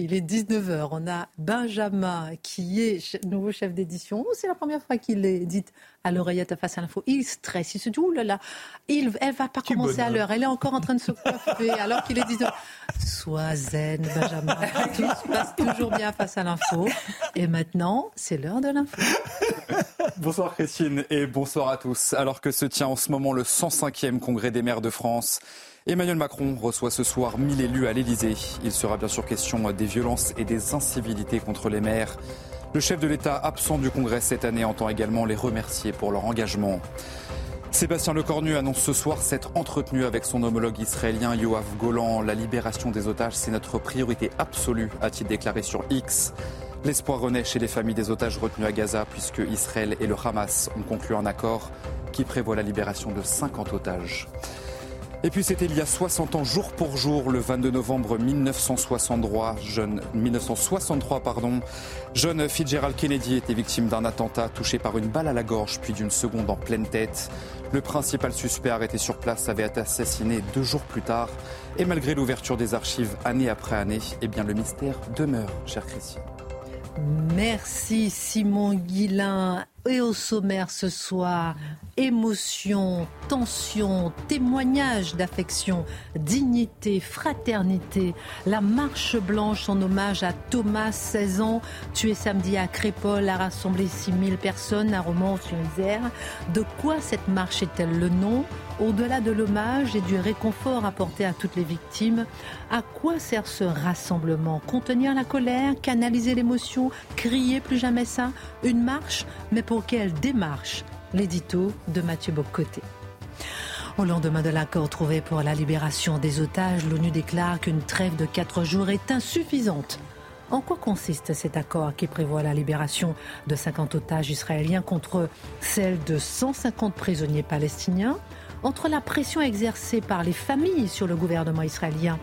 Il est 19h. On a Benjamin qui est nouveau chef d'édition. C'est la première fois qu'il est dit à l'oreillette face à l'info. Il stresse. Il se dit, là, il, elle va pas commencer à l'heure. Elle est encore en train de se coiffer alors qu'il est 19h. Sois zen, Benjamin. Tout se passe toujours bien face à l'info. Et maintenant, c'est l'heure de l'info. Bonsoir Christine et bonsoir à tous. Alors que se tient en ce moment le 105e congrès des maires de France, Emmanuel Macron reçoit ce soir 1000 élus à l'Elysée. Il sera bien sûr question des violences et des incivilités contre les maires. Le chef de l'État absent du congrès cette année entend également les remercier pour leur engagement. Sébastien Lecornu annonce ce soir s'être entretenu avec son homologue israélien Yoav Golan. La libération des otages, c'est notre priorité absolue, a-t-il déclaré sur X. L'espoir renaît chez les familles des otages retenus à Gaza puisque Israël et le Hamas ont conclu un accord qui prévoit la libération de 50 otages. Et puis c'était il y a 60 ans, jour pour jour, le 22 novembre 1963, jeune, 1963 pardon, jeune Fitzgerald Kennedy était victime d'un attentat touché par une balle à la gorge puis d'une seconde en pleine tête. Le principal suspect arrêté sur place avait été assassiné deux jours plus tard. Et malgré l'ouverture des archives année après année, eh bien le mystère demeure, cher Christian. Merci Simon Guillain. Et au sommaire ce soir, émotion, tension, témoignage d'affection, dignité, fraternité. La marche blanche en hommage à Thomas, 16 ans, tué samedi à Crépol, a rassemblé 6000 personnes à Romans-sur-Isère. De quoi cette marche est-elle le nom? Au-delà de l'hommage et du réconfort apporté à toutes les victimes, à quoi sert ce rassemblement? Contenir la colère, canaliser l'émotion, crier plus jamais ça? Une marche Mais pour quelle démarche? L'édito de Mathieu Bocoté. Au lendemain de l'accord trouvé pour la libération des otages, l'ONU déclare qu'une trêve de quatre jours est insuffisante. En quoi consiste cet accord qui prévoit la libération de 50 otages israéliens contre celle de 150 prisonniers palestiniens? Entre la pression exercée par les familles sur le gouvernement israélien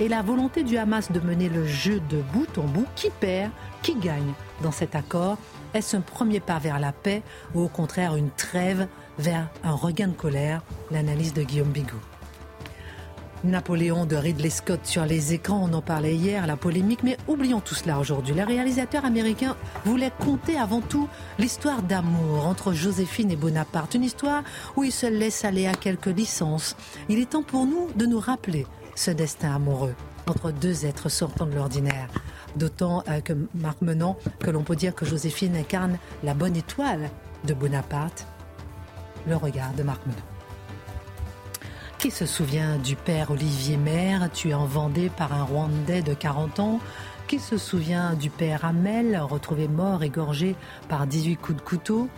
et la volonté du Hamas de mener le jeu de bout en bout, qui perd, qui gagne dans cet accord? Est-ce un premier pas vers la paix ou au contraire une trêve vers un regain de colère L'analyse de Guillaume Bigot. Napoléon de Ridley Scott sur les écrans, on en parlait hier, la polémique, mais oublions tout cela aujourd'hui. Le réalisateur américain voulait conter avant tout l'histoire d'amour entre Joséphine et Bonaparte, une histoire où il se laisse aller à quelques licences. Il est temps pour nous de nous rappeler ce destin amoureux entre deux êtres sortant de l'ordinaire. D'autant euh, que Marc Menant, que l'on peut dire que Joséphine incarne la bonne étoile de Bonaparte, le regard de Marc Menant. Qui se souvient du père Olivier Maire, tué en Vendée par un Rwandais de 40 ans? Qui se souvient du père Hamel, retrouvé mort égorgé par 18 coups de couteau?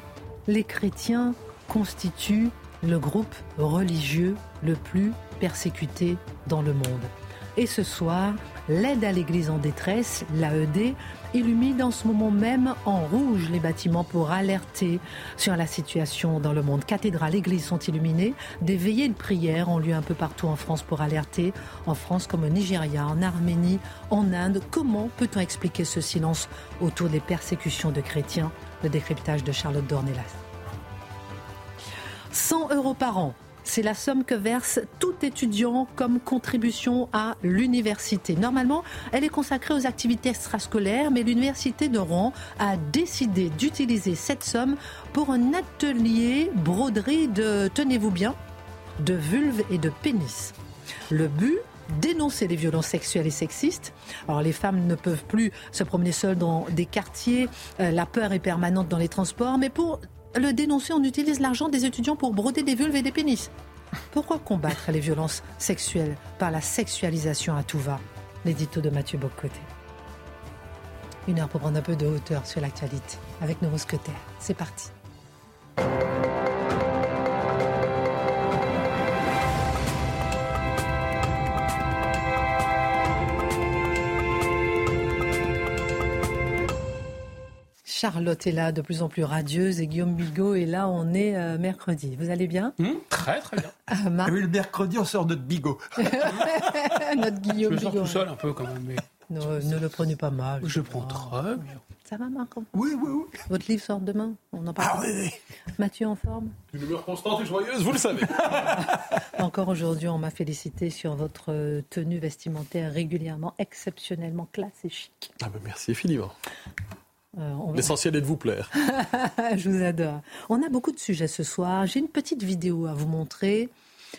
Les chrétiens constituent le groupe religieux le plus persécuté dans le monde. Et ce soir, l'aide à l'Église en détresse, l'AED, illumine en ce moment même en rouge les bâtiments pour alerter sur la situation dans le monde. Cathédrales, églises sont illuminées. Des veillées de prière ont lieu un peu partout en France pour alerter. En France comme au Nigeria, en Arménie, en Inde. Comment peut-on expliquer ce silence autour des persécutions de chrétiens? Le décryptage de Charlotte Dornelas. 100 euros par an. C'est la somme que verse tout étudiant comme contribution à l'université. Normalement, elle est consacrée aux activités extrascolaires, mais l'université de Rouen a décidé d'utiliser cette somme pour un atelier broderie de, tenez-vous bien, de vulve et de pénis. Le but dénoncer les violences sexuelles et sexistes. Alors les femmes ne peuvent plus se promener seules dans des quartiers, euh, la peur est permanente dans les transports, mais pour le dénoncer, on utilise l'argent des étudiants pour broder des vulves et des pénis. Pourquoi combattre les violences sexuelles par la sexualisation à tout va L'édito de Mathieu Bocoté. Une heure pour prendre un peu de hauteur sur l'actualité avec nos mousquetaires. C'est parti. Charlotte est là, de plus en plus radieuse, et Guillaume Bigot est là, on est euh, mercredi. Vous allez bien? Mmh, Très, très bien. Ah, oui, le mercredi, on sort notre Bigot. notre Guillaume Je me sors tout seul un peu quand même. Mais... Ne, le prenez pas mal. Je prends très bien. Ça va, Marc? Oui, oui, oui. Votre livre sort demain? On en parle Ah oui, oui. Mathieu en forme? Une humeur constante et joyeuse, vous le savez. Encore aujourd'hui, on m'a félicité sur votre tenue vestimentaire régulièrement, exceptionnellement classe et chic. Ah ben merci infiniment. Euh, L'essentiel est de vous plaire. Je vous adore. On a beaucoup de sujets ce soir. J'ai une petite vidéo à vous montrer.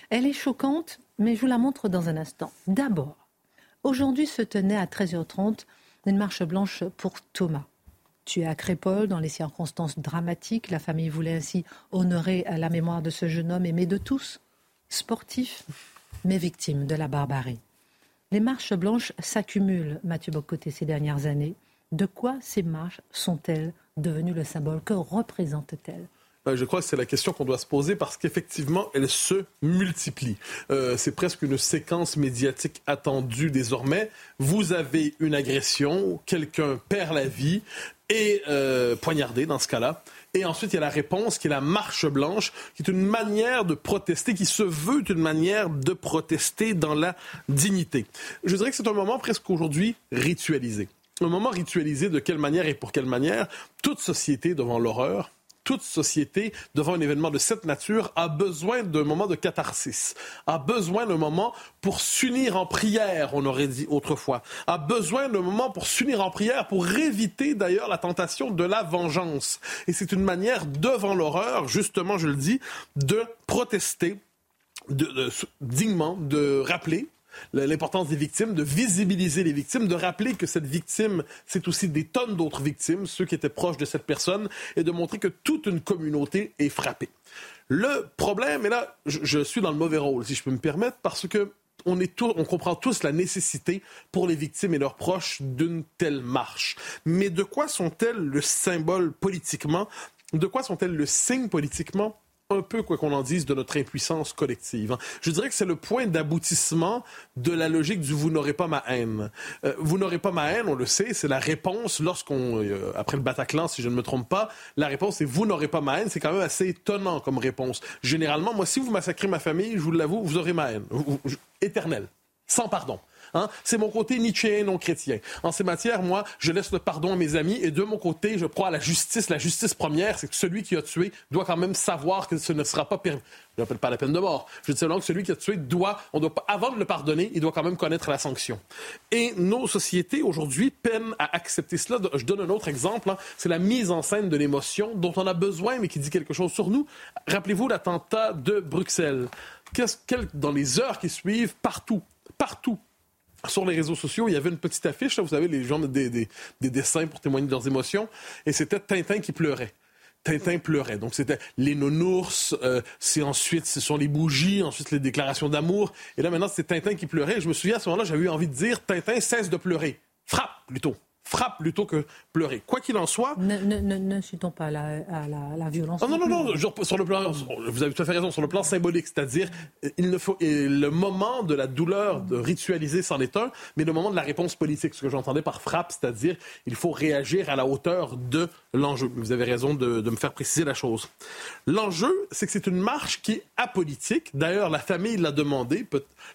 Elle est choquante, mais je vous la montre dans un instant. D'abord, aujourd'hui se tenait à 13h30 une marche blanche pour Thomas. Tué à Crépole dans les circonstances dramatiques, la famille voulait ainsi honorer la mémoire de ce jeune homme aimé de tous, sportif, mais victime de la barbarie. Les marches blanches s'accumulent, Mathieu Bocoté, ces dernières années. De quoi ces marches sont-elles devenues le symbole? Que représentent-elles? Ben, je crois que c'est la question qu'on doit se poser parce qu'effectivement, elles se multiplient. Euh, c'est presque une séquence médiatique attendue désormais. Vous avez une agression, quelqu'un perd la vie et euh, poignardé dans ce cas-là. Et ensuite, il y a la réponse qui est la marche blanche, qui est une manière de protester, qui se veut une manière de protester dans la dignité. Je dirais que c'est un moment presque aujourd'hui ritualisé. Un moment ritualisé de quelle manière et pour quelle manière Toute société devant l'horreur, toute société, devant un événement de cette nature, a besoin d'un moment de catharsis, a besoin d'un moment pour s'unir en prière, on aurait dit autrefois, a besoin d'un moment pour s'unir en prière, pour éviter d'ailleurs la tentation de la vengeance. Et c'est une manière, devant l'horreur, justement, je le dis, de protester dignement, de rappeler l'importance des victimes, de visibiliser les victimes, de rappeler que cette victime, c'est aussi des tonnes d'autres victimes, ceux qui étaient proches de cette personne, et de montrer que toute une communauté est frappée. Le problème, et là, je, suis dans le mauvais rôle, si je peux me permettre, parce que on, est on comprend tous la nécessité pour les victimes et leurs proches d'une telle marche. Mais de quoi sont-elles le symbole politiquement? De quoi sont-elles le signe politiquement? Un peu, quoi qu'on en dise, de notre impuissance collective. Hein. Je dirais que c'est le point d'aboutissement de la logique du vous n'aurez pas ma haine. Euh, vous n'aurez pas ma haine, on le sait, c'est la réponse lorsqu'on, euh, après le Bataclan, si je ne me trompe pas, la réponse est vous n'aurez pas ma haine. C'est quand même assez étonnant comme réponse. Généralement, moi, si vous massacrez ma famille, je vous l'avoue, vous aurez ma haine. Éternelle. Sans pardon. Hein? C'est mon côté nietzschéen non chrétien. En ces matières, moi, je laisse le pardon à mes amis et de mon côté, je crois à la justice. La justice première, c'est que celui qui a tué doit quand même savoir que ce ne sera pas permis. Je n'appelle pas la peine de mort. Je dis seulement que celui qui a tué doit, on doit, avant de le pardonner, il doit quand même connaître la sanction. Et nos sociétés aujourd'hui peinent à accepter cela. Je donne un autre exemple. Hein. C'est la mise en scène de l'émotion dont on a besoin, mais qui dit quelque chose sur nous. Rappelez-vous l'attentat de Bruxelles. Dans les heures qui suivent, partout, partout, sur les réseaux sociaux, il y avait une petite affiche, là, vous savez, les gens des, des, des dessins pour témoigner de leurs émotions, et c'était Tintin qui pleurait. Tintin pleurait. Donc c'était les nounours, euh, c'est ensuite ce sont les bougies, ensuite les déclarations d'amour. Et là maintenant c'est Tintin qui pleurait. je me souviens à ce moment-là, j'avais eu envie de dire Tintin cesse de pleurer, frappe plutôt frappe plutôt que pleurer. Quoi qu'il en soit. N'incitons pas la, à la, violence. Ah, non, non, non, sur le plan, vous avez tout à fait raison, sur le plan symbolique, c'est-à-dire, il ne faut, le moment de la douleur de ritualiser c'en est un, mais le moment de la réponse politique, ce que j'entendais par frappe, c'est-à-dire, il faut réagir à la hauteur de l'enjeu. Vous avez raison de, de me faire préciser la chose. L'enjeu, c'est que c'est une marche qui est apolitique. D'ailleurs, la famille l'a demandé.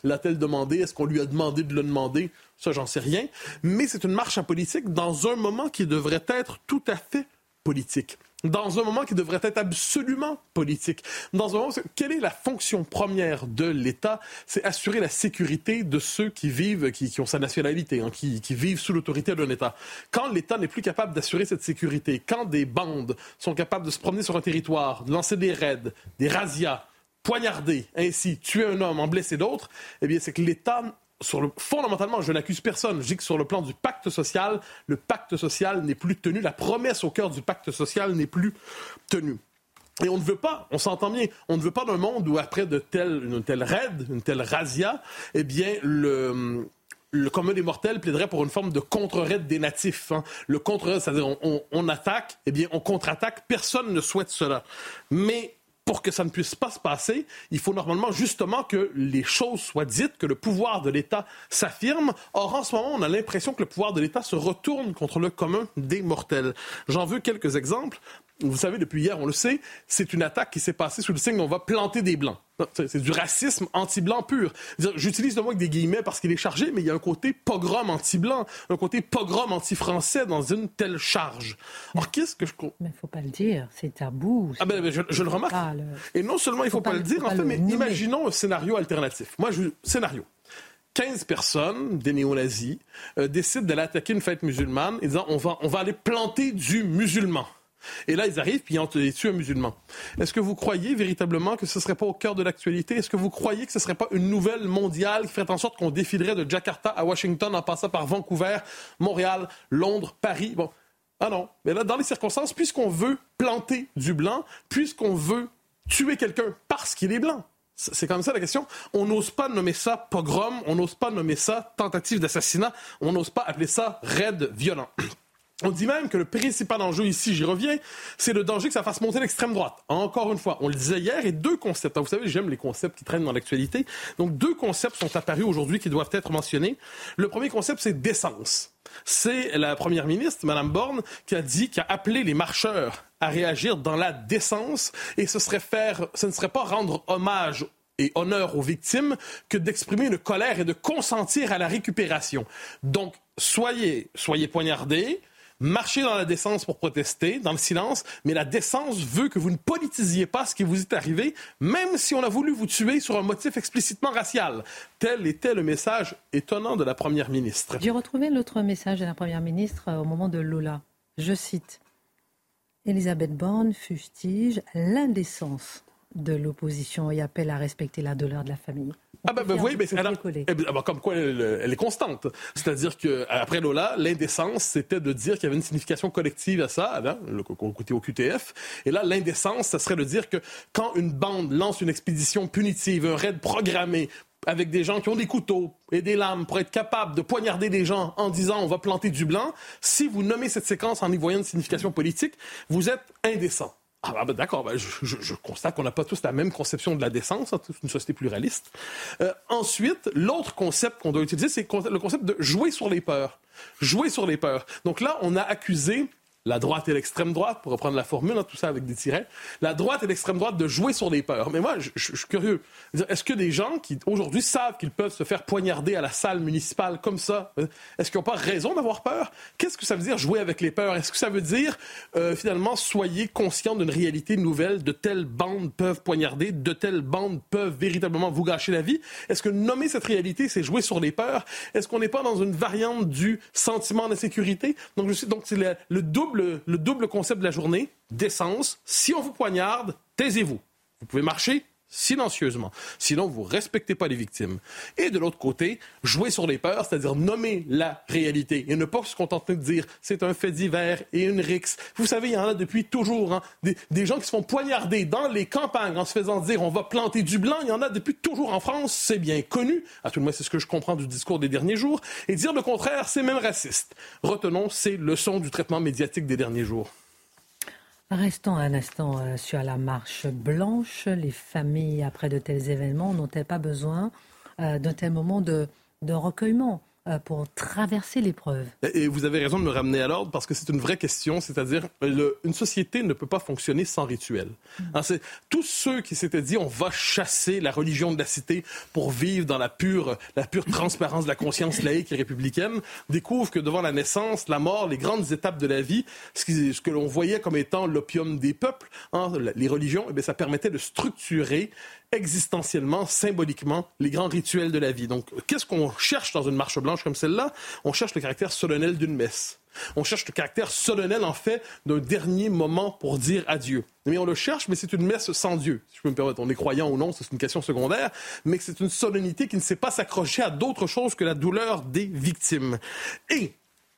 L'a-t-elle demandé? Est-ce qu'on lui a demandé de le demander? Ça, j'en sais rien. Mais c'est une marche apolitique dans un moment qui devrait être tout à fait politique. Dans un moment qui devrait être absolument politique. Dans un moment, quelle est la fonction première de l'État? C'est assurer la sécurité de ceux qui vivent, qui, ont sa nationalité, hein, qui, qui vivent sous l'autorité d'un État. Quand l'État n'est plus capable d'assurer cette sécurité, quand des bandes sont capables de se promener sur un territoire, de lancer des raids, des razzias, poignarder, ainsi tuer un homme, en blesser d'autres, eh bien, c'est que l'État fondamentalement, je n'accuse personne. Je dis que sur le plan du pacte social, le pacte social n'est plus tenu. La promesse au cœur du pacte social n'est plus tenue. Et on ne veut pas, on s'entend bien, on ne veut pas d'un monde où après de telle, une telle raid, une telle razzia, eh bien, le, le commun des mortels plaiderait pour une forme de contre-raid des natifs. Hein. Le contre-raid, c'est-à-dire on, on, attaque, eh bien, on contre-attaque. Personne ne souhaite cela. Mais pour que ça ne puisse pas se passer, il faut normalement justement que les choses soient dites, que le pouvoir de l'État s'affirme. Or, en ce moment, on a l'impression que le pouvoir de l'État se retourne contre le commun des mortels. J'en veux quelques exemples. Vous savez, depuis hier, on le sait, c'est une attaque qui s'est passée sous le signe on va planter des blancs. C'est du racisme anti-blanc pur. J'utilise le mot avec des guillemets parce qu'il est chargé, mais il y a un côté pogrom anti-blanc, un côté pogrom anti-français dans une telle charge. Alors, qu'est-ce que je... Mais il ne faut pas le dire, c'est tabou. Ah ben, je, le remarque. Et non seulement il ne faut, pas, le dire, en fait, mais imaginons un scénario alternatif. Moi, je... scénario. 15 personnes, des néo-nazis, euh, décident d'aller attaquer une fête musulmane et disant on va, on va aller planter du musulman. Et là, ils arrivent, puis ils tuent un musulman. Est-ce que vous croyez véritablement que ce ne serait pas au cœur de l'actualité? Est-ce que vous croyez que ce ne serait pas une nouvelle mondiale qui ferait en sorte qu'on défilerait de Jakarta à Washington en passant par Vancouver, Montréal, Londres, Paris? Bon. Ah non. Mais là, dans les circonstances, puisqu'on veut planter du blanc, puisqu'on veut tuer quelqu'un parce qu'il est blanc, c'est comme ça la question. On n'ose pas nommer ça pogrom, on n'ose pas nommer ça tentative d'assassinat, on n'ose pas appeler ça raid violent. On dit même que le principal enjeu ici, j'y reviens, c'est le danger que ça fasse monter l'extrême droite. Encore une fois, on le disait hier, et deux concepts. vous savez, j'aime les concepts qui traînent dans l'actualité. Donc, deux concepts sont apparus aujourd'hui qui doivent être mentionnés. Le premier concept, c'est décence. C'est la première ministre, Mme Borne, qui a dit, qui a appelé les marcheurs à réagir dans la décence, et ce ce ne serait pas rendre hommage et honneur aux victimes que d'exprimer une colère et de consentir à la récupération. Donc, soyez, soyez poignardés, marchez dans la décence pour protester, dans le silence, mais la décence veut que vous ne politisiez pas ce qui vous est arrivé, même si on a voulu vous tuer sur un motif explicitement racial. Tel était le message étonnant de la Première ministre. J'ai retrouvé l'autre message de la Première ministre euh, au moment de Lola. Je cite. Elisabeth Borne fustige l'indécence de l'opposition et appelle à respecter la douleur de la famille. Ah ben, ben oui, mais c'est eh ben, comme quoi elle, est constante. C'est-à-dire que après Lola, l'indécence, c'était de dire qu'il y avait une signification collective à ça, hein, le côté au QTF. Et là, l'indécence, ça serait de dire que quand une bande lance une expédition punitive, un raid programmé avec des gens qui ont des couteaux et des lames pour être capables de poignarder des gens en disant on va planter du blanc, si vous nommez cette séquence en y voyant une signification politique, vous êtes indécent. Ah, bah, bah, d'accord, bah, je, constate qu'on n'a pas tous la même conception de la décence, hein, une société pluraliste. Euh, ensuite, l'autre concept qu'on doit utiliser, c'est le concept de jouer sur les peurs. Jouer sur les peurs. Donc là, on a accusé la droite et l'extrême droite, pour reprendre la formule, hein, tout ça avec des tirets, la droite et l'extrême droite de jouer sur les peurs. Mais moi, je, suis curieux. Est-ce que des gens qui, aujourd'hui, savent qu'ils peuvent se faire poignarder à la salle municipale comme ça, euh, est-ce qu'ils n'ont pas raison d'avoir peur? Qu'est-ce que ça veut dire jouer avec les peurs? Est-ce que ça veut dire, euh, finalement, soyez conscient d'une réalité nouvelle, de telles bandes peuvent poignarder, de telles bandes peuvent véritablement vous gâcher la vie? Est-ce que nommer cette réalité, c'est jouer sur les peurs? Est-ce qu'on n'est pas dans une variante du sentiment d'insécurité? Donc, donc c'est le double le double concept de la journée, décence. Si on vous poignarde, taisez-vous. Vous pouvez marcher silencieusement. Sinon, vous respectez pas les victimes. Et de l'autre côté, jouer sur les peurs, c'est-à-dire nommer la réalité et ne pas se contenter de dire c'est un fait divers et une rixe. Vous savez, il y en a depuis toujours. Hein, des, gens qui se font poignarder dans les campagnes en se faisant dire on va planter du blanc. Il y en a depuis toujours en France. C'est bien connu. À tout le moins, c'est ce que je comprends du discours des derniers jours. Et dire le contraire, c'est même raciste. Retenons ces leçons du traitement médiatique des derniers jours. Restons un instant euh, sur la marche blanche. Les familles, après de tels événements, n'ont-elles pas besoin euh, d'un tel moment de recueillement? euh, pour traverser l'épreuve. Et vous avez raison de me ramener à l'ordre parce que c'est une vraie question, c'est-à-dire une société ne peut pas fonctionner sans rituel. Mm. Hein, tous ceux qui s'étaient dit on va chasser la religion de la cité pour vivre dans la pure, la pure transparence de la conscience laïque et républicaine découvrent que devant la naissance, la mort, les grandes étapes de la vie, ce, ce que l'on voyait comme étant l'opium des peuples, hein, les religions, eh ça permettait de structurer existentiellement, symboliquement, les grands rituels de la vie. Donc, qu'est-ce qu'on cherche dans une marche blanche comme celle-là? On cherche le caractère solennel d'une messe. On cherche le caractère solennel, en fait, d'un dernier moment pour dire adieu. Mais on le cherche, mais c'est une messe sans Dieu. Si je peux me permettre, on est croyant ou non, c'est une question secondaire, mais c'est une solennité qui ne sait pas s'accrocher à d'autres choses que la douleur des victimes. Et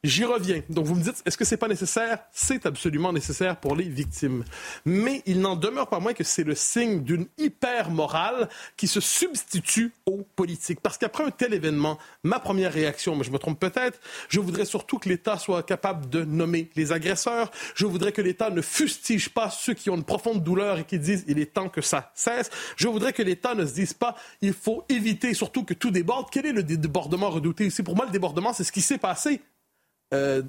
J'y reviens. Donc vous me dites, est-ce que c'est pas nécessaire? C'est absolument nécessaire pour les victimes. Mais il n'en demeure pas moins que c'est le signe d'une hyper morale qui se substitue aux politiques. Parce qu'après un tel événement, ma première réaction, mais je me trompe peut-être, je voudrais surtout que l'État soit capable de nommer les agresseurs. Je voudrais que l'État ne fustige pas ceux qui ont une profonde douleur et qui disent il est temps que ça cesse. Je voudrais que l'État ne se dise pas il faut éviter surtout que tout déborde. Quel est le débordement redouté ici? Pour moi, le débordement, c'est ce qui s'est passé euh,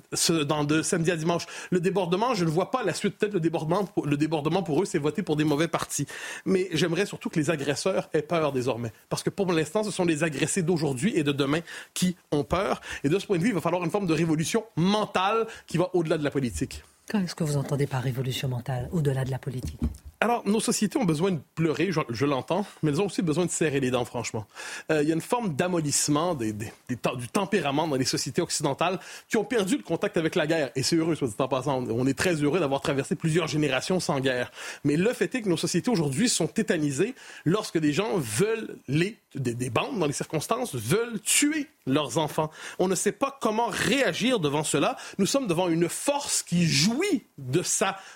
dans de samedi à dimanche. Le débordement, je ne vois pas la suite. Peut-être le débordement, le débordement pour eux, c'est voter pour des mauvais partis. Mais j'aimerais surtout que les agresseurs aient peur désormais. Parce que pour l'instant, ce sont les agressés d'aujourd'hui et de demain qui ont peur. Et de ce point de vue, il va falloir une forme de révolution mentale qui va au-delà de la politique. Qu'est-ce que vous entendez par révolution mentale, au-delà de la politique? Alors, nos sociétés ont besoin de pleurer, je, l'entends, mais elles ont aussi besoin de serrer les dents, franchement. Euh, il y a une forme d'amollissement du tempérament dans les sociétés occidentales qui ont perdu le contact avec la guerre. Et c'est heureux, soit dit en passant. On est très heureux d'avoir traversé plusieurs générations sans guerre. Mais le fait est que nos sociétés aujourd'hui sont tétanisées lorsque des gens veulent les des, bandes, dans les circonstances, veulent tuer leurs enfants. On ne sait pas comment réagir devant cela. Nous sommes devant une force qui jouit de,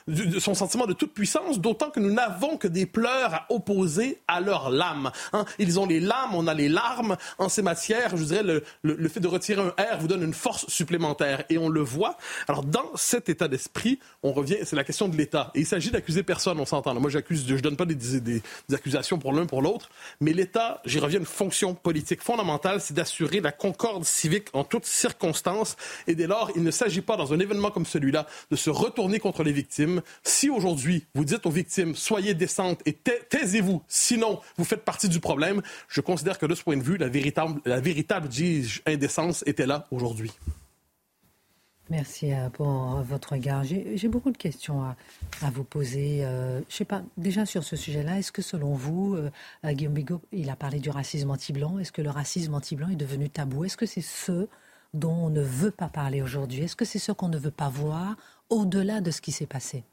de son sentiment de toute puissance, d'autant que nous n'avons que des pleurs à opposer à leurs lames. Hein. Ils ont les lames, on a les larmes. En ces matières, je dirais, le, le, fait de retirer un R vous donne une force supplémentaire. Et on le voit. Alors, dans cet état d'esprit, on revient, c'est la question de l'État. Et il s'agit d'accuser personne, on s'entend. Moi, j'accuse, je donne pas des, des, accusations pour l'un pour l'autre, mais l'État, j'ai revient une fonction politique fondamentale, c'est d'assurer la concorde civique en toutes circonstances. Et dès lors, il ne s'agit pas, dans un événement comme celui-là, de se retourner contre les victimes. Si aujourd'hui, vous dites aux victimes, soyez décentes et taisez-vous, sinon vous faites partie du problème, je considère que de ce point de vue, la véritable, la véritable indécence était là aujourd'hui. Merci euh, pour euh, votre regard. J'ai beaucoup de questions à, vous poser. Euh, je sais pas, déjà sur ce sujet-là, est-ce que selon vous, Guillaume Bigot, il a parlé du racisme anti-blanc, est-ce que le racisme anti-blanc est devenu tabou? Est-ce que c'est ce dont on ne veut pas parler aujourd'hui? Est-ce que c'est ce qu'on ne veut pas voir au-delà de ce qui s'est passé?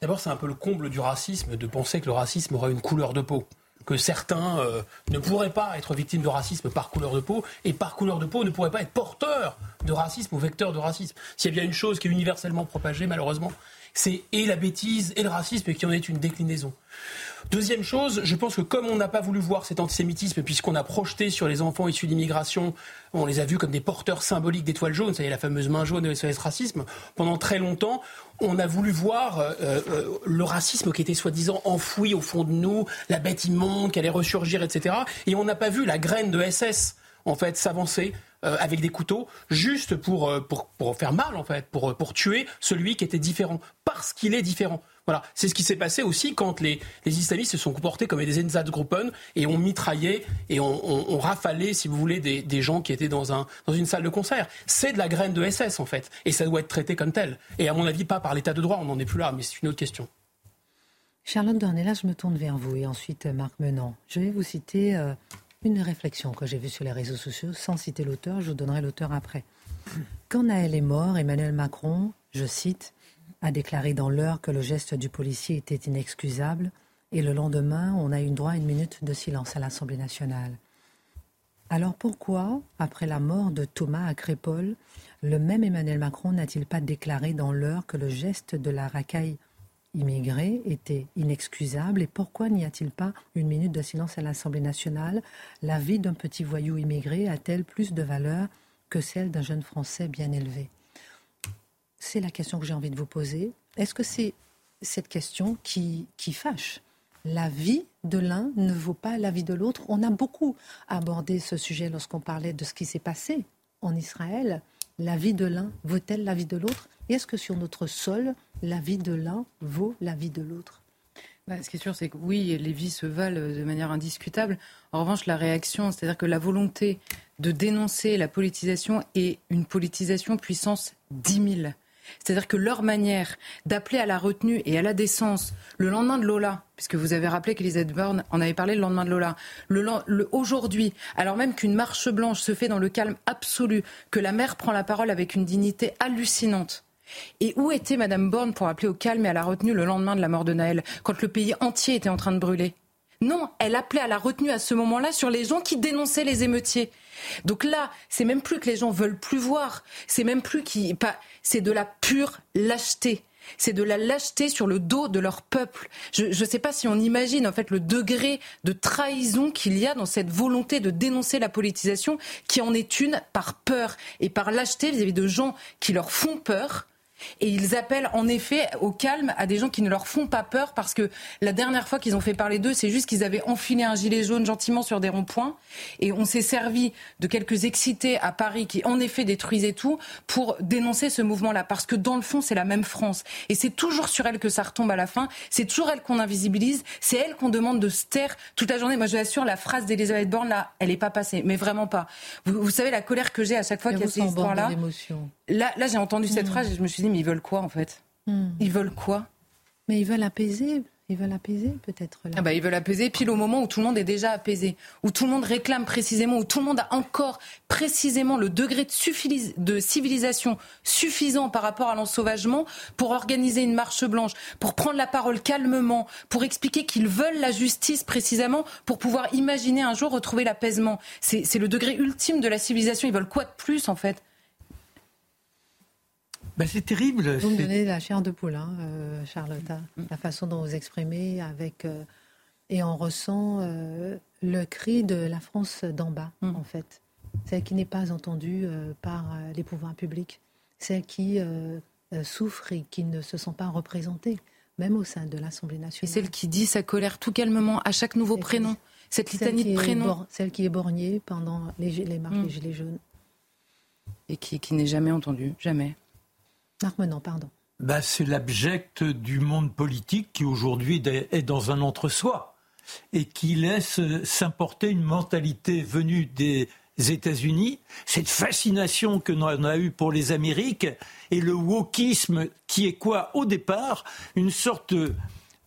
D'abord, c'est un peu le comble du racisme de penser que le racisme aura une couleur de peau que certains euh, ne pourraient pas être victimes de racisme par couleur de peau et par couleur de peau ne pourraient pas être porteurs de racisme ou vecteurs de racisme. S'il y a bien une chose qui est universellement propagée, malheureusement, c'est et la bêtise et le racisme et qui en est une déclinaison. Deuxième chose, je pense que comme on n'a pas voulu voir cet antisémitisme, puisqu'on a projeté sur les enfants issus d'immigration, on les a vus comme des porteurs symboliques d'étoiles jaunes, ça y est, la fameuse main jaune de SOS Racisme, pendant très longtemps, on a voulu voir euh, euh, le racisme qui était soi-disant enfoui au fond de nous, la bête immonde qui allait ressurgir, etc. Et on n'a pas vu la graine de SS, en fait, s'avancer euh, avec des couteaux, juste pour, euh, pour, pour, faire mal, en fait, pour, pour tuer celui qui était différent, parce qu'il est différent. Voilà, c'est ce qui s'est passé aussi quand les, les, islamistes se sont comportés comme des Einsatzgruppen et ont mitraillé et ont, rafalé, si vous voulez, des, des, gens qui étaient dans, un, dans une salle de concert. C'est de la graine de SS, en fait, et ça doit être traité comme tel. Et à mon avis, pas par l'état de droit, on n'en est plus là, mais c'est une autre question. Charlotte Dornella, je me tourne vers vous et ensuite Marc Menant. Je vais vous citer euh, une réflexion que j'ai vue sur les réseaux sociaux, sans citer l'auteur, je vous donnerai l'auteur après. Quand Naël est mort, Emmanuel Macron, je cite, a déclaré dans l'heure que le geste du policier était inexcusable, et le lendemain, on a eu droit à une minute de silence à l'Assemblée nationale. Alors pourquoi, après la mort de Thomas à Crépole, le même Emmanuel Macron n'a-t-il pas déclaré dans l'heure que le geste de la racaille immigrés était inexcusable et pourquoi n'y a-t-il pas une minute de silence à l'Assemblée nationale? La vie d'un petit voyou immigré a-t-elle plus de valeur que celle d'un jeune Français bien élevé? C'est la question que j'ai envie de vous poser. Est-ce que c'est cette question qui, qui fâche? La vie de l'un ne vaut pas la vie de l'autre. On a beaucoup abordé ce sujet lorsqu'on parlait de ce qui s'est passé en Israël. La vie de l'un vaut-elle la vie de l'autre? Et est-ce que sur notre sol, la vie de l'un vaut la vie de l'autre? Bah, ce qui est sûr, c'est que oui, les vies se valent de manière indiscutable. En revanche, la réaction, c'est-à-dire que la volonté de dénoncer la politisation est une politisation puissance 10 000. C'est-à-dire que leur manière d'appeler à la retenue et à la décence le lendemain de Lola, puisque vous avez rappelé qu'Elisabeth Borne en avait parlé le lendemain de Lola, le, aujourd'hui, alors même qu'une marche blanche se fait dans le calme absolu, que la mère prend la parole avec une dignité hallucinante, et où était Madame Borne pour appeler au calme et à la retenue le lendemain de la mort de Naël, quand le pays entier était en train de brûler? Non, elle appelait à la retenue à ce moment-là sur les gens qui dénonçaient les émeutiers. Donc là, c'est même plus que les gens veulent plus voir, c'est même plus qui, c'est de la pure lâcheté. C'est de la lâcheté sur le dos de leur peuple. Je ne sais pas si on imagine en fait le degré de trahison qu'il y a dans cette volonté de dénoncer la politisation, qui en est une par peur et par lâcheté vis à -vis de gens qui leur font peur et ils appellent en effet au calme à des gens qui ne leur font pas peur parce que la dernière fois qu'ils ont fait parler d'eux, c'est juste qu'ils avaient enfilé un gilet jaune gentiment sur des ronds-points. Et on s'est servi de quelques excités à Paris qui en effet détruisaient tout pour dénoncer ce mouvement-là. Parce que dans le fond, c'est la même France. Et c'est toujours sur elle que ça retombe à la fin. C'est toujours elle qu'on invisibilise. C'est elle qu'on demande de se taire toute la journée. Moi, je vous assure, la phrase d'Elisabeth Borne, là, elle n'est pas passée. Mais vraiment pas. Vous, savez, la colère que j'ai à chaque fois qu'il y a ces histoires-là. Là, là j'ai entendu cette hmm. phrase et je me suis dit, mais ils veulent quoi en fait hmm. Ils veulent quoi Mais ils veulent apaiser. Ils veulent apaiser peut-être. Ah bah, ils veulent apaiser pile au moment où tout le monde est déjà apaisé, où tout le monde réclame précisément, où tout le monde a encore précisément le degré de, de civilisation suffisant par rapport à l'ensauvagement pour organiser une marche blanche, pour prendre la parole calmement, pour expliquer qu'ils veulent la justice précisément, pour pouvoir imaginer un jour retrouver l'apaisement. C'est le degré ultime de la civilisation. Ils veulent quoi de plus en fait ben, c'est terrible. Vous me donnez la chair de poule, hein, euh, Charlotte, la façon dont vous exprimez avec euh, et on ressent euh, le cri de la France d'en bas, mm. en fait, celle qui n'est pas entendue par les pouvoirs publics, celle qui souffre et qui ne se sent pas représentée, même au sein de l'Assemblée nationale. Et celle qui dit sa colère tout calmement à chaque nouveau prénom, cette litanie de prénoms. Celle qui est borgnée pendant les, les marches des mm. Gilets jaunes. Et qui, qui n'est jamais entendue, jamais pardon. Bah, c'est l'abject du monde politique qui aujourd'hui est dans un entre-soi et qui laisse s'importer une mentalité venue des États-Unis, cette fascination que l'on a eue pour les Amériques et le wokisme qui est quoi au départ Une sorte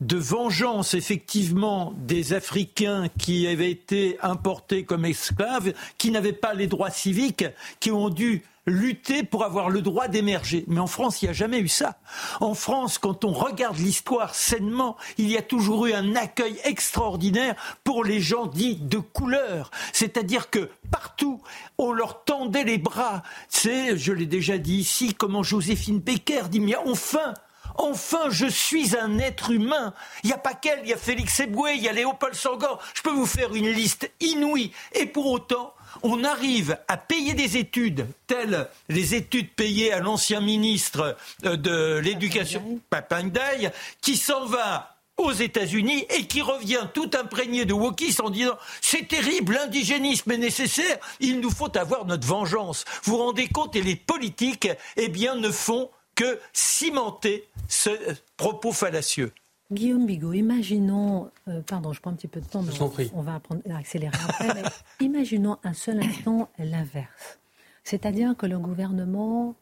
de vengeance effectivement des Africains qui avaient été importés comme esclaves, qui n'avaient pas les droits civiques, qui ont dû lutter pour avoir le droit d'émerger. Mais en France, il n'y a jamais eu ça. En France, quand on regarde l'histoire sainement, il y a toujours eu un accueil extraordinaire pour les gens dits de couleur. C'est-à-dire que partout, on leur tendait les bras. C'est, je l'ai déjà dit ici, comment Joséphine Becker dit, mais enfin, Enfin, je suis un être humain. Il n'y a pas qu'elle, il y a Félix Eboué, il y a Léopold Senghor. Je peux vous faire une liste inouïe. Et pour autant, on arrive à payer des études telles les études payées à l'ancien ministre euh, de l'Éducation, Papandai, qui s'en va aux États-Unis et qui revient tout imprégné de wokisme en disant c'est terrible, l'indigénisme est nécessaire, il nous faut avoir notre vengeance. Vous vous rendez compte et les politiques, eh bien, ne font que cimenter ce propos fallacieux. Guillaume Bigot, imaginons, euh, pardon, je prends un petit peu de temps, mais on, va accélérer après, mais imaginons un seul instant l'inverse. C'est-à-dire que le gouvernement,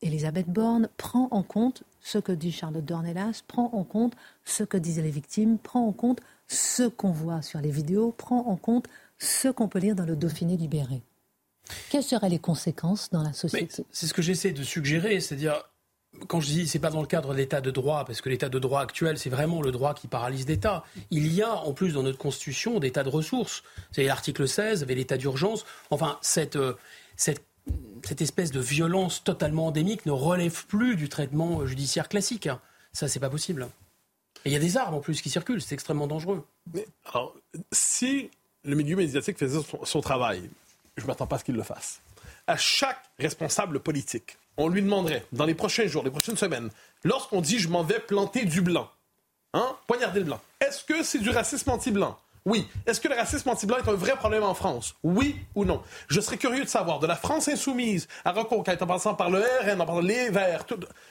Elisabeth Borne, prend en compte ce que dit Charlotte Dornelas, prend en compte ce que disent les victimes, prend en compte ce qu'on voit sur les vidéos, prend en compte ce qu'on peut lire dans le Dauphiné libéré. Quelles seraient les conséquences dans la société? C'est ce que j'essaie de suggérer, c'est-à-dire quand je dis c'est pas dans le cadre de l'état de droit, parce que l'état de droit actuel, c'est vraiment le droit qui paralyse l'État. Il y a en plus dans notre Constitution des tas de ressources. C'est l'article 16 avec l'état d'urgence. Enfin, cette, euh, cette, cette, espèce de violence totalement endémique ne relève plus du traitement judiciaire classique. Ça, c'est pas possible. Et il y a des armes en plus qui circulent, c'est extrêmement dangereux. Mais, alors, si le milieu médiatique faisait son travail, je ne m'attends pas à ce qu'il le fasse. À chaque responsable politique, on lui demanderait, dans les prochains jours, les prochaines semaines, lorsqu'on dit je m'en vais planter du blanc, hein, poignarder le blanc, est-ce que c'est du racisme anti-blanc? Oui. Est-ce que le racisme anti-blanc est un vrai problème en France? Oui ou non? Je serais curieux de savoir, de la France insoumise à Reconquête, en passant par le RN, en passant les Verts,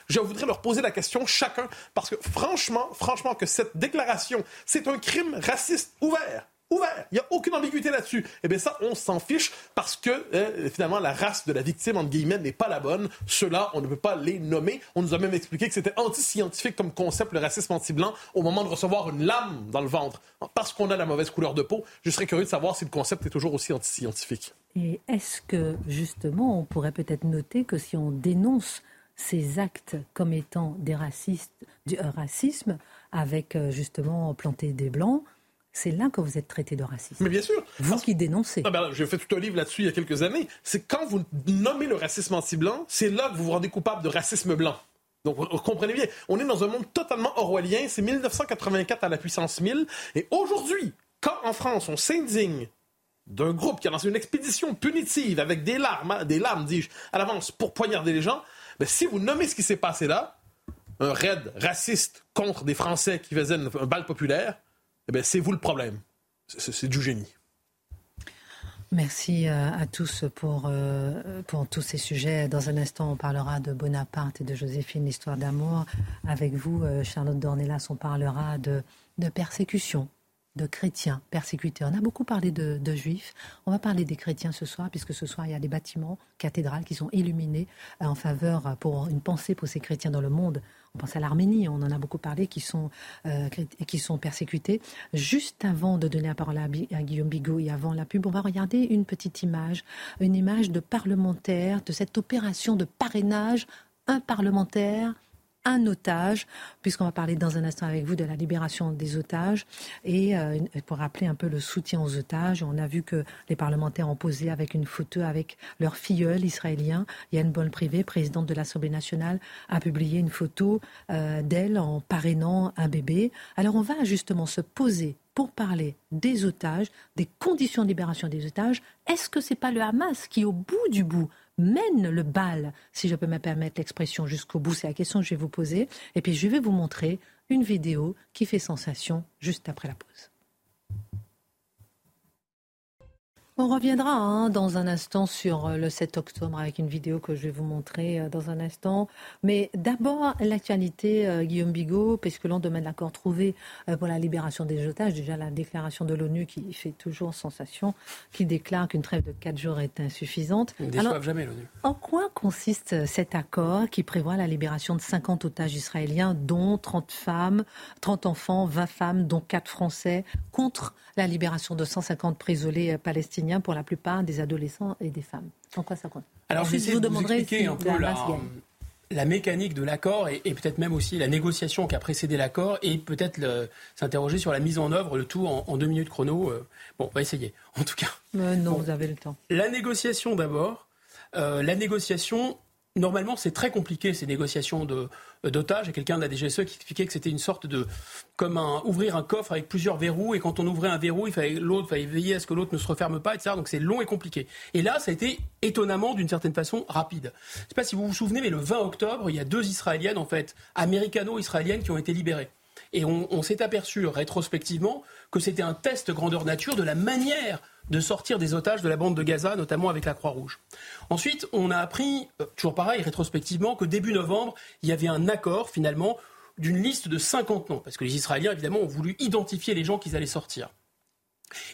je voudrais leur poser la question chacun, parce que franchement, franchement, que cette déclaration, c'est un crime raciste ouvert ouvert. Il n'y a aucune ambiguïté là-dessus. Eh bien, ça, on s'en fiche parce que, euh, finalement, la race de la victime, entre guillemets, n'est pas la bonne. Ceux-là, on ne peut pas les nommer. On nous a même expliqué que c'était anti-scientifique comme concept, le racisme anti-blanc, au moment de recevoir une lame dans le ventre. Parce qu'on a la mauvaise couleur de peau, je serais curieux de savoir si le concept est toujours aussi anti-scientifique. Et est-ce que, justement, on pourrait peut-être noter que si on dénonce ces actes comme étant des racistes, du euh, racisme, avec, euh, justement, planter des blancs, c'est là que vous êtes traité de raciste. Mais bien sûr. Vous qui dénoncez. Ben, J'ai fait tout un livre là-dessus il y a quelques années. C'est quand vous nommez le racisme anti-blanc, c'est là que vous vous rendez coupable de racisme blanc. Donc, comprenez bien, on est dans un monde totalement orwellien. C'est 1984 à la puissance 1000. Et aujourd'hui, quand en France, on s'indigne d'un groupe qui a lancé une expédition punitive avec des larmes, des larmes, dis-je, à l'avance pour poignarder les gens, ben, si vous nommez ce qui s'est passé là, un raid raciste contre des Français qui faisaient un bal populaire, eh ben, c'est vous le problème. C'est du génie. Merci euh, à tous pour, euh, pour tous ces sujets. Dans un instant, on parlera de Bonaparte et de Joséphine, l'histoire d'amour. Avec vous, euh, Charlotte Dornelas, on parlera de, de persécution, de chrétiens persécutés. On a beaucoup parlé de, juifs. On va parler des chrétiens ce soir, puisque ce soir, il y a des bâtiments, cathédrales qui sont illuminés euh, en faveur, pour une pensée pour ces chrétiens dans le monde. On pense à l'Arménie, on en a beaucoup parlé, qui sont, euh, qui sont persécutés. Juste avant de donner la parole à, à, Guillaume Bigot et avant la pub, on va regarder une petite image, une image de parlementaire, de cette opération de parrainage. Un parlementaire un otage, puisqu'on va parler dans un instant avec vous de la libération des otages. Et euh, pour rappeler un peu le soutien aux otages, on a vu que les parlementaires ont posé avec une photo avec leur filleul israélien. Yann Bonne-Privé, présidente de l'Assemblée nationale, a publié une photo euh, d'elle en parrainant un bébé. Alors on va justement se poser pour parler des otages, des conditions de libération des otages. Est-ce que c'est pas le Hamas qui, au bout du bout, mène le bal, si je peux me permettre l'expression jusqu'au bout C'est la question que je vais vous poser. Et puis je vais vous montrer une vidéo qui fait sensation juste après la pause. On reviendra hein, dans un instant sur euh, le 7 octobre avec une vidéo que je vais vous montrer euh, dans un instant. Mais d'abord, l'actualité, euh, Guillaume Bigot, puisque l'on demande l'accord trouvé pour la libération des otages. Déjà, la déclaration de l'ONU qui fait toujours sensation, qui déclare qu'une trêve de 4 jours est insuffisante. Ne jamais l'ONU. En quoi consiste cet accord qui prévoit la libération de 50 otages israéliens, dont 30 femmes, 30 enfants, 20 femmes, dont 4 Français, contre la libération de 150 prisonniers palestiniens? Pour la plupart des adolescents et des femmes. En quoi ça compte? Alors, je vais vous, vous expliquer un peu la, mécanique de l'accord et, peut-être même aussi la négociation qui a précédé l'accord et peut-être s'interroger sur la mise en œuvre, le tout en, deux minutes chrono. Euh, bon, on va essayer, en tout cas. non, vous avez le temps. La négociation d'abord. Euh, la négociation, Normalement, c'est très compliqué ces négociations de, d'otages. Et quelqu'un de la DGSE qui expliquait que c'était une sorte de comme un, ouvrir un coffre avec plusieurs verrous. Et quand on ouvrait un verrou, il fallait l'autre fallait veiller à ce que l'autre ne se referme pas, etc. Donc c'est long et compliqué. Et là, ça a été étonnamment, d'une certaine façon, rapide. Je ne sais pas si vous vous souvenez, mais le 20 octobre, il y a deux Israéliennes, en fait, américano-israéliennes, qui ont été libérées. Et on, on s'est aperçu rétrospectivement que c'était un test grandeur nature de la manière de sortir des otages de la bande de Gaza, notamment avec la Croix-Rouge. Ensuite, on a appris, euh, toujours pareil, rétrospectivement, que début novembre, il y avait un accord finalement d'une liste de 50 noms, parce que les Israéliens, évidemment, ont voulu identifier les gens qu'ils allaient sortir.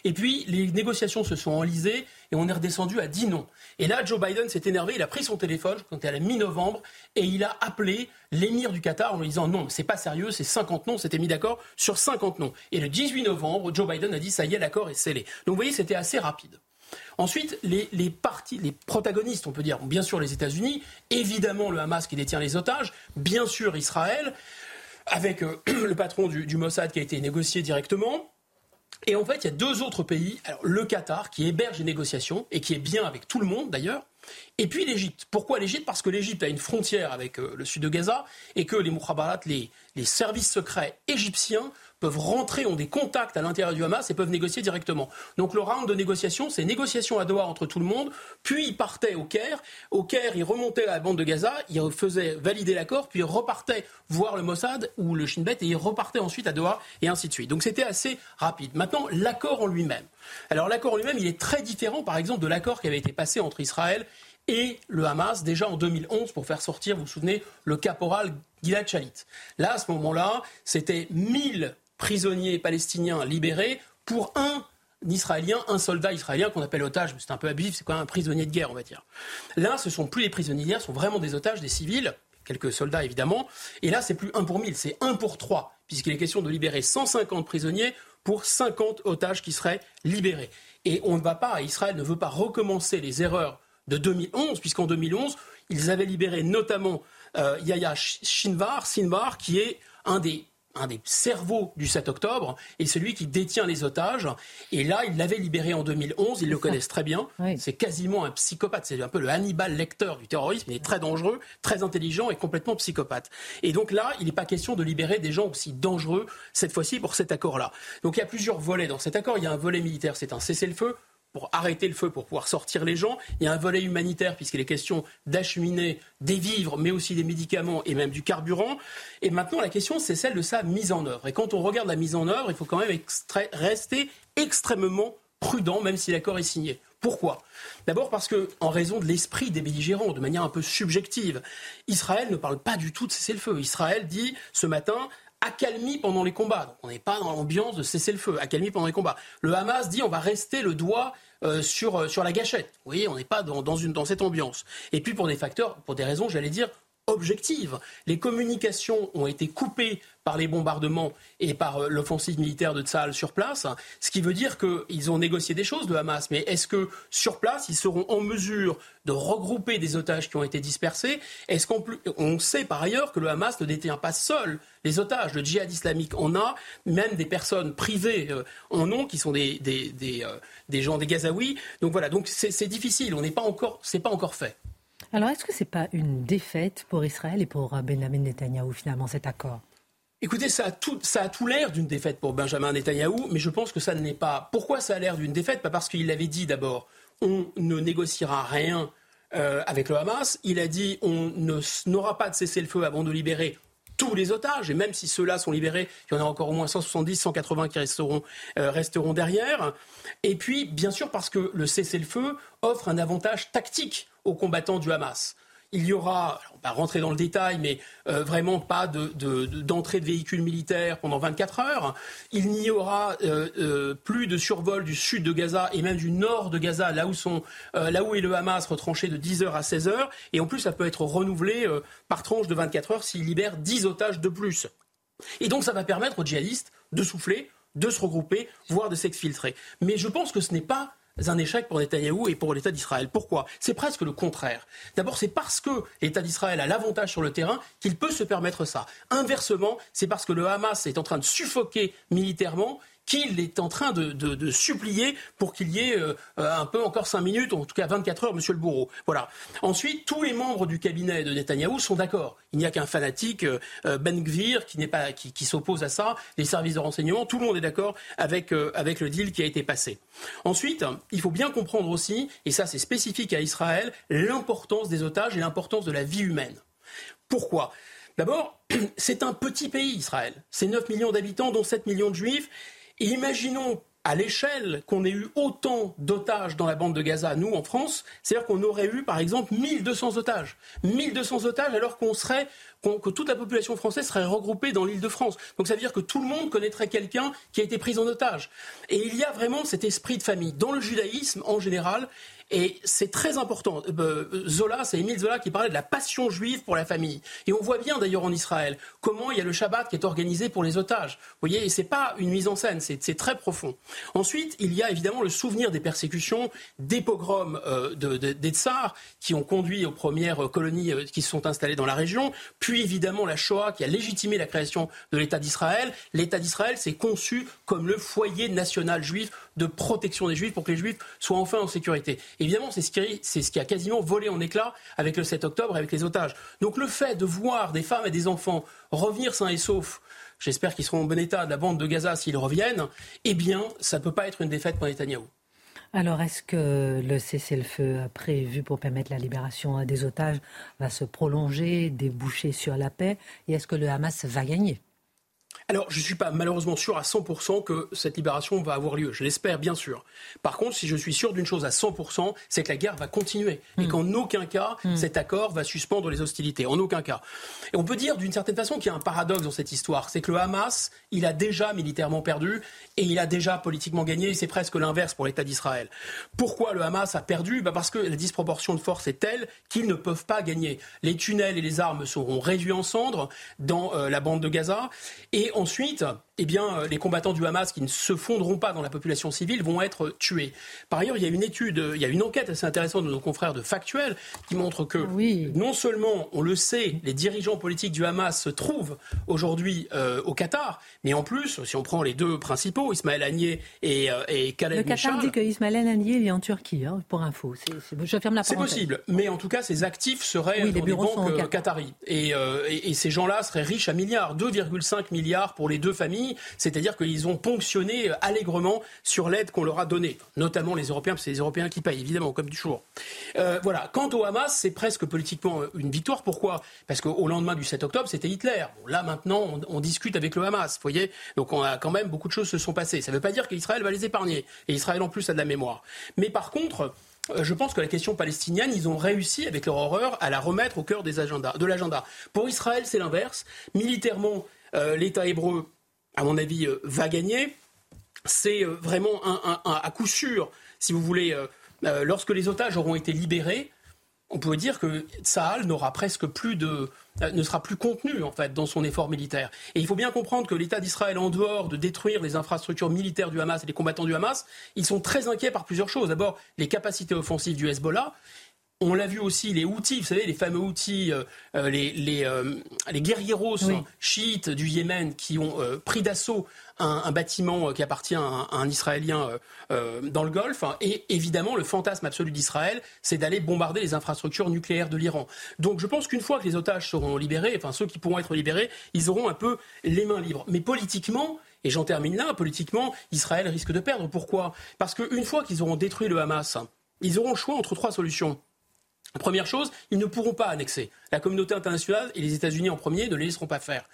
Et puis, les négociations se sont enlisées et on est redescendu à 10 noms. Et là, Joe Biden s'est énervé, il a pris son téléphone, quand était à la mi-novembre, et il a appelé l'émir du Qatar en lui disant non, c'est pas sérieux, c'est 50 noms, c'était mis d'accord sur 50 noms. Et le 18 novembre, Joe Biden a dit ça y est, l'accord est scellé. Donc vous voyez, c'était assez rapide. Ensuite, les, parties, les protagonistes, on peut dire, bien sûr les États-Unis, évidemment le Hamas qui détient les otages, bien sûr Israël, avec euh, le patron du Mossad qui a été négocié directement, et en fait, il y a deux autres pays. Le Qatar, qui héberge les négociations et qui est bien avec tout le monde d'ailleurs. Et puis l'Égypte. Pourquoi l'Égypte? Parce que l'Égypte a une frontière avec euh, le sud de Gaza et que les Moukhabarat, les, les services secrets égyptiens, peuvent rentrer, ont des contacts à l'intérieur du Hamas et peuvent négocier directement. Donc le round de négociation, c'est négociation à Doha entre tout le monde, puis ils partaient au Caire. Au Caire, ils remontaient la bande de Gaza, ils faisaient valider l'accord, puis ils repartaient voir le Mossad ou le Shin Bet et ils repartaient ensuite à Doha et ainsi de suite. Donc c'était assez rapide. Maintenant, l'accord en lui-même. Alors l'accord en lui-même, il est très différent par exemple de l'accord qui avait été passé entre Israël et le Hamas déjà en 2011 pour faire sortir, vous vous souvenez, le caporal Gilad Shalit. Là, à ce moment-là, c'était 1000 prisonniers palestiniens libérés pour un Israélien, un soldat israélien qu'on appelle otage, c'est un peu abusif, c'est quoi un prisonnier de guerre, on va dire. Là, ce sont plus les prisonniers de ce sont vraiment des otages, des civils, quelques soldats évidemment. Et là, c'est plus un pour mille, c'est un pour trois, puisqu'il est question de libérer 150 prisonniers pour 50 otages qui seraient libérés. Et on ne va pas, Israël ne veut pas recommencer les erreurs de 2011, puisqu'en 2011, ils avaient libéré notamment euh, Yahya Sinvar, qui est un des un des cerveaux du 7 octobre et celui qui détient les otages. Et là, il l'avait libéré en 2011, ils le connaissent très bien. C'est quasiment un psychopathe, c'est un peu le Hannibal Lecter du terrorisme, il est très dangereux, très intelligent et complètement psychopathe. Et donc là, il n'est pas question de libérer des gens aussi dangereux, cette fois-ci, pour cet accord-là. Donc il y a plusieurs volets dans cet accord. Il y a un volet militaire, c'est un cessez-le-feu pour arrêter le feu, pour pouvoir sortir les gens. Il y a un volet humanitaire, puisqu'il est question d'acheminer des vivres, mais aussi des médicaments et même du carburant. Et maintenant, la question, c'est celle de sa mise en œuvre. Et quand on regarde la mise en œuvre, il faut quand même rester extrêmement prudent, même si l'accord est signé. Pourquoi? D'abord parce que, en raison de l'esprit des belligérants, de manière un peu subjective, Israël ne parle pas du tout de cesser le feu. Israël dit ce matin accalmie pendant les combats. Donc on n'est pas dans l'ambiance de cesser le feu, accalmie pendant les combats. Le Hamas dit on va rester le doigt euh, sur, euh, sur la gâchette. Vous voyez, on n'est pas dans, une, dans cette ambiance. Et puis pour des facteurs, pour des raisons, j'allais dire, objectives. Les communications ont été coupées par les bombardements et par euh, l'offensive militaire de Tsahal sur place, ce qui veut dire qu'ils ont négocié des choses, le Hamas. Mais est-ce que sur place, ils seront en mesure de regrouper des otages qui ont été dispersés? Est-ce qu'on on sait par ailleurs que le Hamas ne détient pas seul les otages Le djihad islamique en a, même des personnes privées euh, en ont, qui sont des, des, des, euh, gens, des Gazaouis. Donc voilà, donc c'est difficile, on n'est pas encore, c'est pas encore fait. Alors est-ce que ce n'est pas une défaite pour Israël et pour Benjamin Netanyahou finalement cet accord? Écoutez, ça a tout, l'air d'une défaite pour Benjamin Netanyahou, mais je pense que ça ne l'est pas. Pourquoi ça a l'air d'une défaite? Parce qu'il l'avait dit d'abord, on ne négociera rien euh, avec le Hamas. Il a dit, on n'aura pas de cessez-le-feu avant de libérer tous les otages, et même si ceux-là sont libérés, il y en a encore au moins 170, 180 qui euh, resteront derrière. Et puis, bien sûr, parce que le cessez-le-feu offre un avantage tactique aux combattants du Hamas il y aura, on va rentrer dans le détail, mais euh, vraiment pas d'entrée de, véhicules militaires pendant 24 heures. Il n'y aura euh, euh, plus de survol du sud de Gaza et même du nord de Gaza, là où, sont, là où est le Hamas retranché de 10 heures à 16 heures. Et en plus, ça peut être renouvelé par tranche de 24 heures s'il libère 10 otages de plus. Et donc, ça va permettre aux djihadistes de souffler, de se regrouper, voire de s'exfiltrer. Mais je pense que ce n'est pas un échec pour Netanyahou et pour l'État d'Israël. Pourquoi? C'est presque le contraire. D'abord, c'est parce que l'État d'Israël a l'avantage sur le terrain qu'il peut se permettre ça. Inversement, c'est parce que le Hamas est en train de suffoquer militairement qu'il est en train de, supplier pour qu'il y ait euh, un peu encore 5 minutes, en tout cas 24 heures, Monsieur le Bourreau. Voilà. Ensuite, tous les membres du cabinet de Netanyahou sont d'accord. Il n'y a qu'un fanatique, euh, Ben Gvir, qui pas, qui, s'oppose à ça. Les services de renseignement, tout le monde est d'accord avec euh, avec le deal qui a été passé. Ensuite, il faut bien comprendre aussi, et ça c'est spécifique à Israël, l'importance des otages et l'importance de la vie humaine. Pourquoi? D'abord, c'est un petit pays, Israël. C'est 9 millions d'habitants, dont 7 millions de juifs. Et imaginons à l'échelle qu'on ait eu autant d'otages dans la bande de Gaza, nous en France, c'est-à-dire qu'on aurait eu par exemple 1200 otages. 1200 otages alors qu'on serait que toute la population française serait regroupée dans l'île de France. Donc ça veut dire que tout le monde connaîtrait quelqu'un qui a été pris en otage. Et il y a vraiment cet esprit de famille. Dans le judaïsme, en général, et c'est très important. Euh, Zola, c'est Émile Zola qui parlait de la passion juive pour la famille. Et on voit bien d'ailleurs en Israël comment il y a le Shabbat qui est organisé pour les otages. Vous voyez, et c'est pas une mise en scène, c'est très profond. Ensuite, il y a évidemment le souvenir des persécutions, des pogroms euh, de, des tsars qui ont conduit aux premières colonies euh, qui se sont installées dans la région, puis évidemment la Shoah qui a légitimé la création de l'État d'Israël. L'État d'Israël s'est conçu comme le foyer national juif de protection des juifs pour que les juifs soient enfin en sécurité. Évidemment, c'est ce, qui, a quasiment volé en éclats avec le 7 octobre, avec les otages. Donc le fait de voir des femmes et des enfants revenir sains et saufs, j'espère qu'ils seront en bon état de la bande de Gaza s'ils reviennent, eh bien, ça ne peut pas être une défaite pour Netanyahou. Alors, est-ce que le cessez-le-feu prévu pour permettre la libération des otages va se prolonger, déboucher sur la paix Et est-ce que le Hamas va gagner? Alors, je ne suis pas malheureusement sûr à 100% que cette libération va avoir lieu. Je l'espère, bien sûr. Par contre, si je suis sûr d'une chose à 100%, c'est que la guerre va continuer. Et hmm. qu'en aucun cas, hmm. cet accord va suspendre les hostilités. En aucun cas. Et on peut dire d'une certaine façon qu'il y a un paradoxe dans cette histoire. C'est que le Hamas, il a déjà militairement perdu et il a déjà politiquement gagné. C'est presque l'inverse pour l'État d'Israël. Pourquoi le Hamas a perdu? Bah Parce que la disproportion de force est telle qu'ils ne peuvent pas gagner. Les tunnels et les armes seront réduits en cendres dans euh, la bande de Gaza. Et ensuite, eh bien, les combattants du Hamas qui ne se fondront pas dans la population civile vont être tués. Par ailleurs, il y a une étude, il y a une enquête assez intéressante de nos confrères de Factuel qui montre que non seulement, on le sait, les dirigeants politiques du Hamas se trouvent aujourd'hui au Qatar, mais en plus, si on prend les deux principaux, Ismaël Agnier et, et Khaled Le Qatar dit que Ismaël Agnier est en Turquie, hein, pour info. je ferme la C'est possible, mais en tout cas, ces actifs seraient dans les banques qataries. Et, et, et ces gens-là seraient riches à milliards, 2,5 milliards pour les deux familles, c'est-à-dire qu'ils ont ponctionné allègrement sur l'aide qu'on leur a donnée, notamment les Européens, parce que c'est les Européens qui payent, évidemment, comme toujours. Euh, voilà. Quant au Hamas, c'est presque politiquement une victoire. Pourquoi? Parce qu'au lendemain du 7 octobre, c'était Hitler. là, maintenant, on, discute avec le Hamas, vous voyez Donc, on a quand même beaucoup de choses se sont passées. Ça ne veut pas dire qu'Israël va les épargner. Et Israël, en plus, a de la mémoire. Mais par contre, euh, je pense que la question palestinienne, ils ont réussi avec leur horreur à la remettre au cœur des agendas, de l'agenda. Pour Israël, c'est l'inverse. Militairement, euh, l'État hébreu, à mon avis, euh, va gagner. C'est vraiment un, à coup sûr, si vous voulez, lorsque les otages auront été libérés, on peut dire que Tsahal n'aura presque plus de, euh, ne sera plus contenu en fait dans son effort militaire. Et il faut bien comprendre que l'État d'Israël, en dehors de détruire les infrastructures militaires du Hamas et les combattants du Hamas, ils sont très inquiets par plusieurs choses. D'abord, les capacités offensives du Hezbollah. On l'a vu aussi, les outils, vous savez, les fameux outils, euh, euh, les, les, les guerrieros chiites du Yémen qui ont pris d'assaut un, bâtiment qui appartient à un, Israélien euh, euh, dans le Golfe. Et évidemment, le fantasme absolu d'Israël, c'est d'aller bombarder les infrastructures nucléaires de l'Iran. Donc je pense qu'une fois que les otages seront libérés, enfin ceux qui pourront être libérés, ils auront un peu les mains libres. Mais politiquement, et j'en termine là, politiquement, Israël risque de perdre. Pourquoi? Parce qu'une fois qu'ils auront détruit le Hamas, ils auront le choix entre trois solutions. Première chose, ils ne pourront pas annexer. La communauté internationale et les États-Unis en premier ne les laisseront pas faire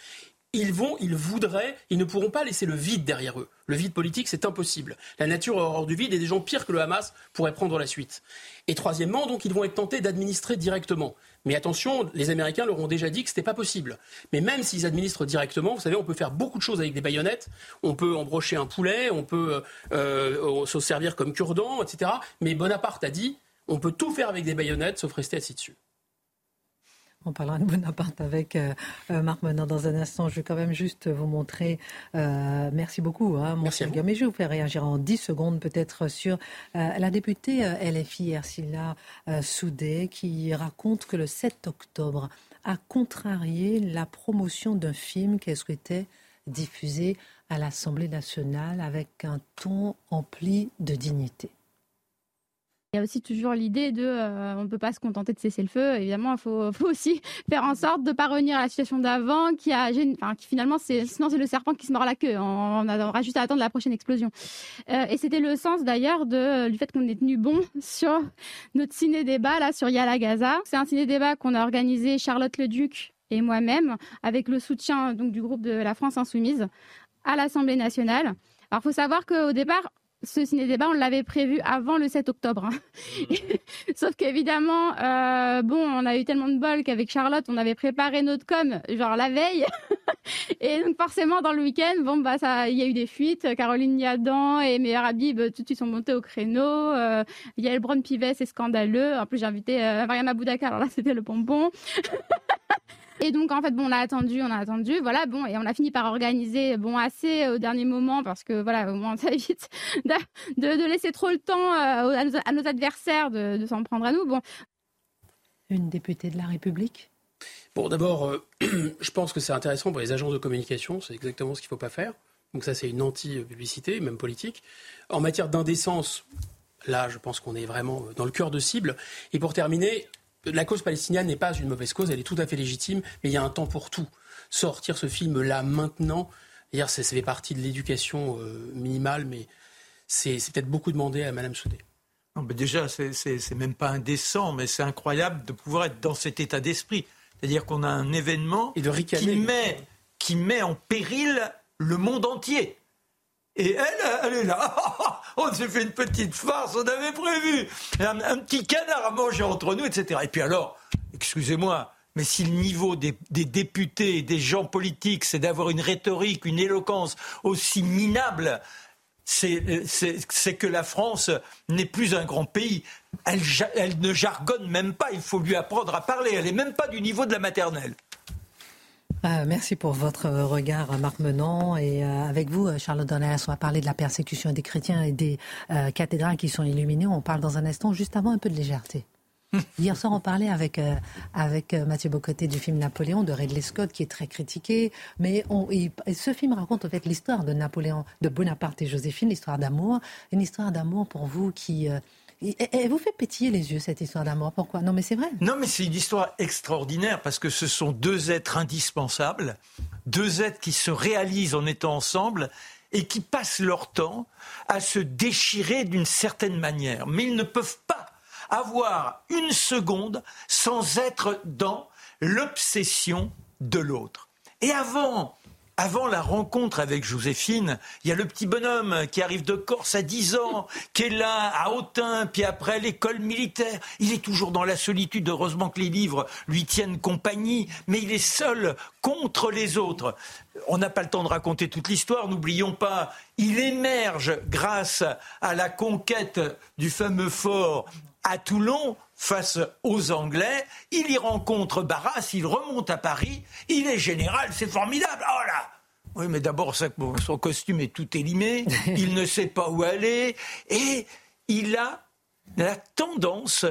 ils vont, ils voudraient, ils ne pourront pas laisser le vide derrière eux. Le vide politique, c'est impossible. La nature hors du vide et des gens pires que le Hamas pourraient prendre la suite. Et troisièmement, donc, ils vont être tentés d'administrer directement. Mais attention, les Américains leur ont déjà dit que ce n'était pas possible. Mais même s'ils administrent directement, vous savez, on peut faire beaucoup de choses avec des baïonnettes. On peut embrocher un poulet, on peut euh, euh se servir comme cure-dent, etc. Mais Bonaparte a dit, on peut tout faire avec des baïonnettes, sauf rester assis dessus. On parlera de Bonaparte avec euh, euh, Marc Menard dans un instant. Je vais quand même juste vous montrer. Euh, merci beaucoup, hein, mon cher Mais je vais vous faire réagir en 10 secondes peut-être sur la députée LFI Ersila Soudé qui raconte que le 7 octobre a contrarié la promotion d'un film qu'elle souhaitait diffuser à l'Assemblée nationale avec un ton empli de dignité. Il y a aussi toujours l'idée de euh, on ne peut pas se contenter de cesser le feu. Évidemment, il faut, aussi faire en sorte de ne pas revenir à la situation d'avant, qui a enfin, qui finalement, sinon c'est le serpent qui se mord la queue. On, aura juste à attendre la prochaine explosion. Euh, et c'était le sens d'ailleurs du fait qu'on est tenu bon sur notre ciné-débat là sur Yala Gaza. C'est un ciné-débat qu'on a organisé Charlotte Leduc et moi-même avec le soutien donc du groupe de la France Insoumise à l'Assemblée nationale. Alors, il faut savoir qu'au départ, ce ciné-débat, on l'avait prévu avant le 7 octobre. Hein. Sauf qu'évidemment, euh, bon, on a eu tellement de bol qu'avec Charlotte, on avait préparé notre com, genre la veille. et donc forcément, dans le week-end, bon, bah, ça, il y a eu des fuites. Caroline Niadan et Meilleur Habib, tout de suite, sont montés au créneau. Euh, Yael Brown-Pivet, c'est scandaleux. En plus, j'ai invité euh, Boudaka, alors là, c'était le bonbon. Et donc, en fait, bon, on a attendu, on a attendu, voilà, bon, et on a fini par organiser, bon, assez au dernier moment, parce que, voilà, au moins, ça évite de, de, laisser trop le temps euh, à, nos, adversaires de, de s'en prendre à nous. Bon. Une députée de la République? Bon, d'abord, euh, je pense que c'est intéressant pour les agences de communication, c'est exactement ce qu'il ne faut pas faire. Donc ça, c'est une anti-publicité, même politique. En matière d'indécence, là, je pense qu'on est vraiment dans le cœur de cible. Et pour terminer, la cause palestinienne n'est pas une mauvaise cause, elle est tout à fait légitime, mais il y a un temps pour tout. Sortir ce film-là maintenant, hier, ça, fait partie de l'éducation euh, minimale, mais c'est peut-être beaucoup demandé à Mme Soudé. Non, mais déjà, c'est même pas indécent, mais c'est incroyable de pouvoir être dans cet état d'esprit. C'est-à-dire qu'on a un événement qui, met, qui met en péril le monde entier. Et elle, elle est là. On s'est fait une petite farce, on avait prévu un, petit canard à manger entre nous, etc. Et puis alors, excusez-moi, mais si le niveau des, députés et des gens politiques, c'est d'avoir une rhétorique, une éloquence aussi minable, c'est que la France n'est plus un grand pays. Elle, elle, ne jargonne même pas, il faut lui apprendre à parler. Elle n'est même pas du niveau de la maternelle. Euh, merci pour votre regard, Marc Menon. Et euh, avec vous, Charlotte Donner, on va parler de la persécution des chrétiens et des euh, cathédrales qui sont illuminées. On parle dans un instant, juste avant, un peu de légèreté. Hier soir, on parlait avec, avec Mathieu Bocoté du film Napoléon de Ridley Scott, qui est très critiqué. Mais on, ce film raconte en fait l'histoire de Napoléon, de Bonaparte et Joséphine, l'histoire d'amour. Une histoire d'amour pour vous qui elle vous fait pétiller les yeux, cette histoire d'amour. Pourquoi? Non, mais c'est vrai. Non, mais c'est une histoire extraordinaire parce que ce sont deux êtres indispensables, deux êtres qui se réalisent en étant ensemble et qui passent leur temps à se déchirer d'une certaine manière. Mais ils ne peuvent pas avoir une seconde sans être dans l'obsession de l'autre. Et avant avant la rencontre avec Joséphine, il y a le petit bonhomme qui arrive de Corse à 10 ans, qui est là à Autun, puis après l'école militaire. Il est toujours dans la solitude. Heureusement que les livres lui tiennent compagnie, mais il est seul contre les autres. On n'a pas le temps de raconter toute l'histoire, n'oublions pas, il émerge grâce à la conquête du fameux fort à Toulon face aux Anglais. Il y rencontre Barras, il remonte à Paris, il est général, c'est formidable. Oh là Oui, mais d'abord, son costume est tout élimé, il ne sait pas où aller, et il a la tendance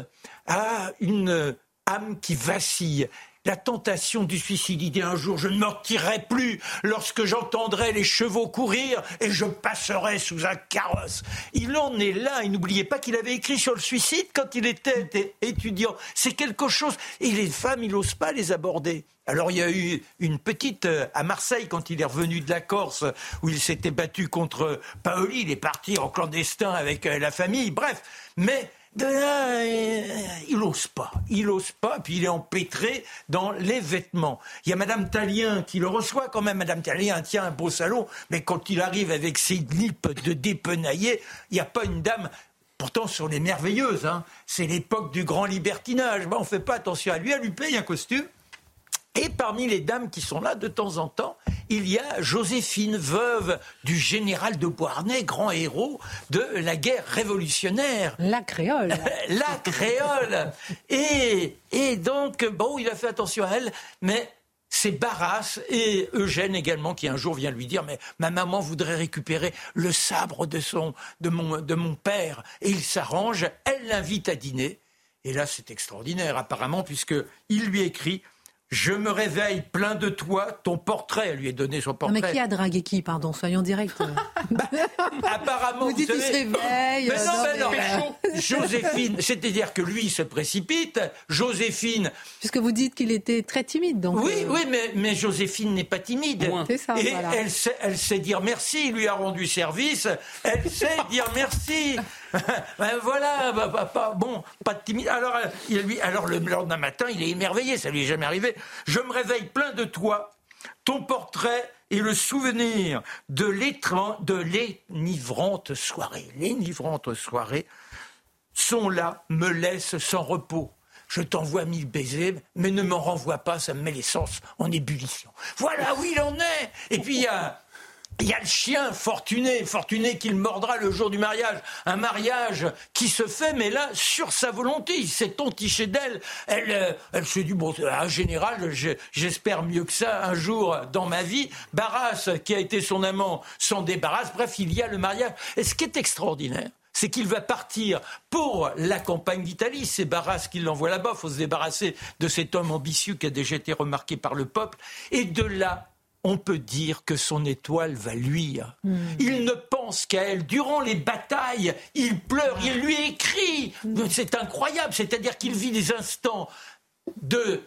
à une âme qui vacille la tentation du suicide. Dit un jour, je ne me retirerai plus lorsque j'entendrai les chevaux courir et je passerai sous un carrosse. Il en est là. Et n'oubliez pas qu'il avait écrit sur le suicide quand il était étudiant. C'est quelque chose. Et les femmes, il n'ose pas les aborder. Alors il y a eu une petite euh, à Marseille quand il est revenu de la Corse où il s'était battu contre Paoli. Il est parti en clandestin avec euh, la famille. Bref, mais euh, il n'ose pas. Il n'ose pas, puis il est empêtré dans les vêtements. Il y a Madame Talien qui le reçoit quand même. Madame Talien tient un beau salon, mais quand il arrive avec ses nippes de dépenaillé, il n'y a pas une dame Pourtant, sur les merveilleuses, hein. c'est l'époque du grand libertinage. on ne fait pas attention à lui, elle lui paye un costume. Et parmi les dames qui sont là de temps en temps, il y a Joséphine, veuve du général de Beauharnais, grand héros de la guerre révolutionnaire. La créole. la créole. Et, et donc, bon, il a fait attention à elle, mais c'est Barras et Eugène également qui un jour vient lui dire mais ma maman voudrait récupérer le sabre de son de mon de mon père et il s'arrange elle l'invite à dîner et là c'est extraordinaire apparemment puisque il lui écrit je me réveille plein de toi, ton portrait. Elle lui est donné son portrait. mais qui a dragué qui, pardon Soyons directs. Bah, apparemment, vous, dites qu'il se réveille. Mais non, mais non. Euh, Joséphine, c'est-à-dire que lui se précipite. Joséphine. Puisque vous dites qu'il était très timide, donc. Oui, euh, oui, mais, mais Joséphine n'est pas timide. C'est ça. Et elle, sait, elle sait dire merci. Il lui a rendu service. Elle sait dire merci. ben voilà, bah, bah, pas, bon, pas de timide. Alors, euh, lui, alors le lendemain matin, il est émerveillé. Ça lui est jamais arrivé. Je me réveille plein de toi, ton portrait et le souvenir de l'énivrante soirée. L'énivrante soirée sont là, me laissent sans repos. Je t'envoie mille baisers, mais ne m'en renvoie pas, ça me met les sens en ébullition. Voilà où il en est. Et puis il y a le chien fortuné, fortuné qu'il mordra le jour du mariage. Un mariage qui se fait, mais là, sur sa volonté. Il s'est entiché d'elle. Elle, euh, elle se dit, bon, en général, j'espère mieux que ça un jour dans ma vie. Barras, qui a été son amant, s'en débarrasse. Bref, il y a le mariage. Et ce qui est extraordinaire, c'est qu'il va partir pour la campagne d'Italie. C'est Barras qui l'envoie là-bas. Il faut se débarrasser de cet homme ambitieux qui a déjà été remarqué par le peuple. Et de là, on peut dire que son étoile va luire. Hmm. Il ne pense qu'à elle. Durant les batailles, il pleure, il lui écrit. Hmm. C'est incroyable, c'est-à-dire qu'il vit des instants de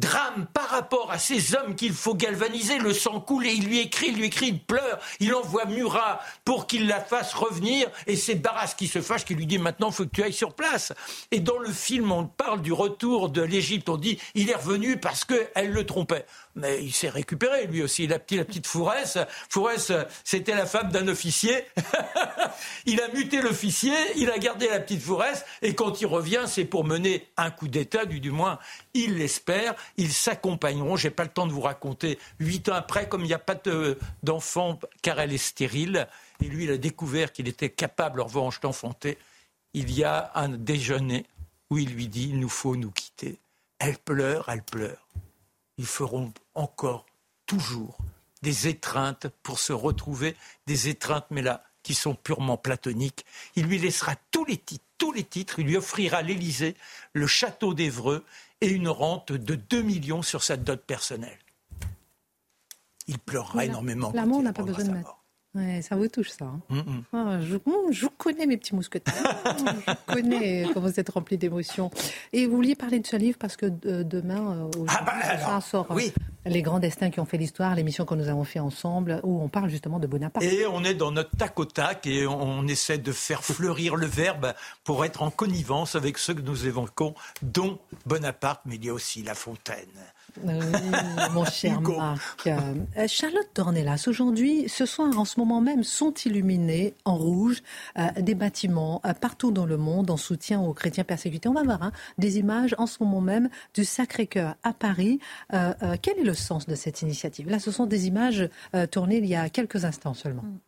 drame par rapport à ces hommes qu'il faut galvaniser, le sang coule et il lui écrit, il lui écrit, il pleure, il envoie Murat pour qu'il la fasse revenir et c'est Barras qui se fâche, qui lui dit maintenant il faut que tu ailles sur place. Et dans le film, on parle du retour de l'Égypte, on dit il est revenu parce qu'elle le trompait mais il s'est récupéré lui aussi. La petite, la petite Fouresse, Fouresse, c'était la femme d'un officier. il a muté l'officier, il a gardé la petite Fouresse, et quand il revient, c'est pour mener un coup d'État, du, du moins, il l'espère. Ils s'accompagneront. J'ai pas le temps de vous raconter. Huit ans après, comme il n'y a pas d'enfant, car elle est stérile, et lui, il a découvert qu'il était capable, en revanche, d'enfanter. Il y a un déjeuner où il lui dit il nous faut nous quitter. Elle pleure, elle pleure ils feront encore toujours des étreintes pour se retrouver, des étreintes, mais là, qui sont purement platoniques. Il lui laissera tous les titres, tous les titres. Il lui offrira l'Élysée, le château d'Evreux et une rente de 2 millions sur sa dot personnelle. Il pleurera énormément. L'amour n'a pas besoin de mettre. Ouais, ça vous touche, ça. Hein. Mm, mm. Ah, je, je, connais mes petits mousquetaires. je connais comment vous êtes rempli d'émotions. Et vous vouliez parler de ce livre parce que demain, euh, ah bah, ça sort oui. Les grands destins qui ont fait l'histoire, l'émission que nous avons fait ensemble, où on parle justement de Bonaparte. Et on est dans notre tac au tac et on essaie de faire fleurir le verbe pour être en connivence avec ceux que nous évoquons, dont Bonaparte, mais il y a aussi La Fontaine. Oui, mon cher Marc. Euh, Charlotte Dornelas, aujourd'hui, ce soir, en ce moment même, sont illuminés en rouge euh, des bâtiments euh, partout dans le monde en soutien aux chrétiens persécutés. On va voir hein, des images en ce moment même du Sacré-Cœur à Paris. quel est le sens de cette initiative? Là, ce sont des images tournées il y a quelques instants seulement. Mm.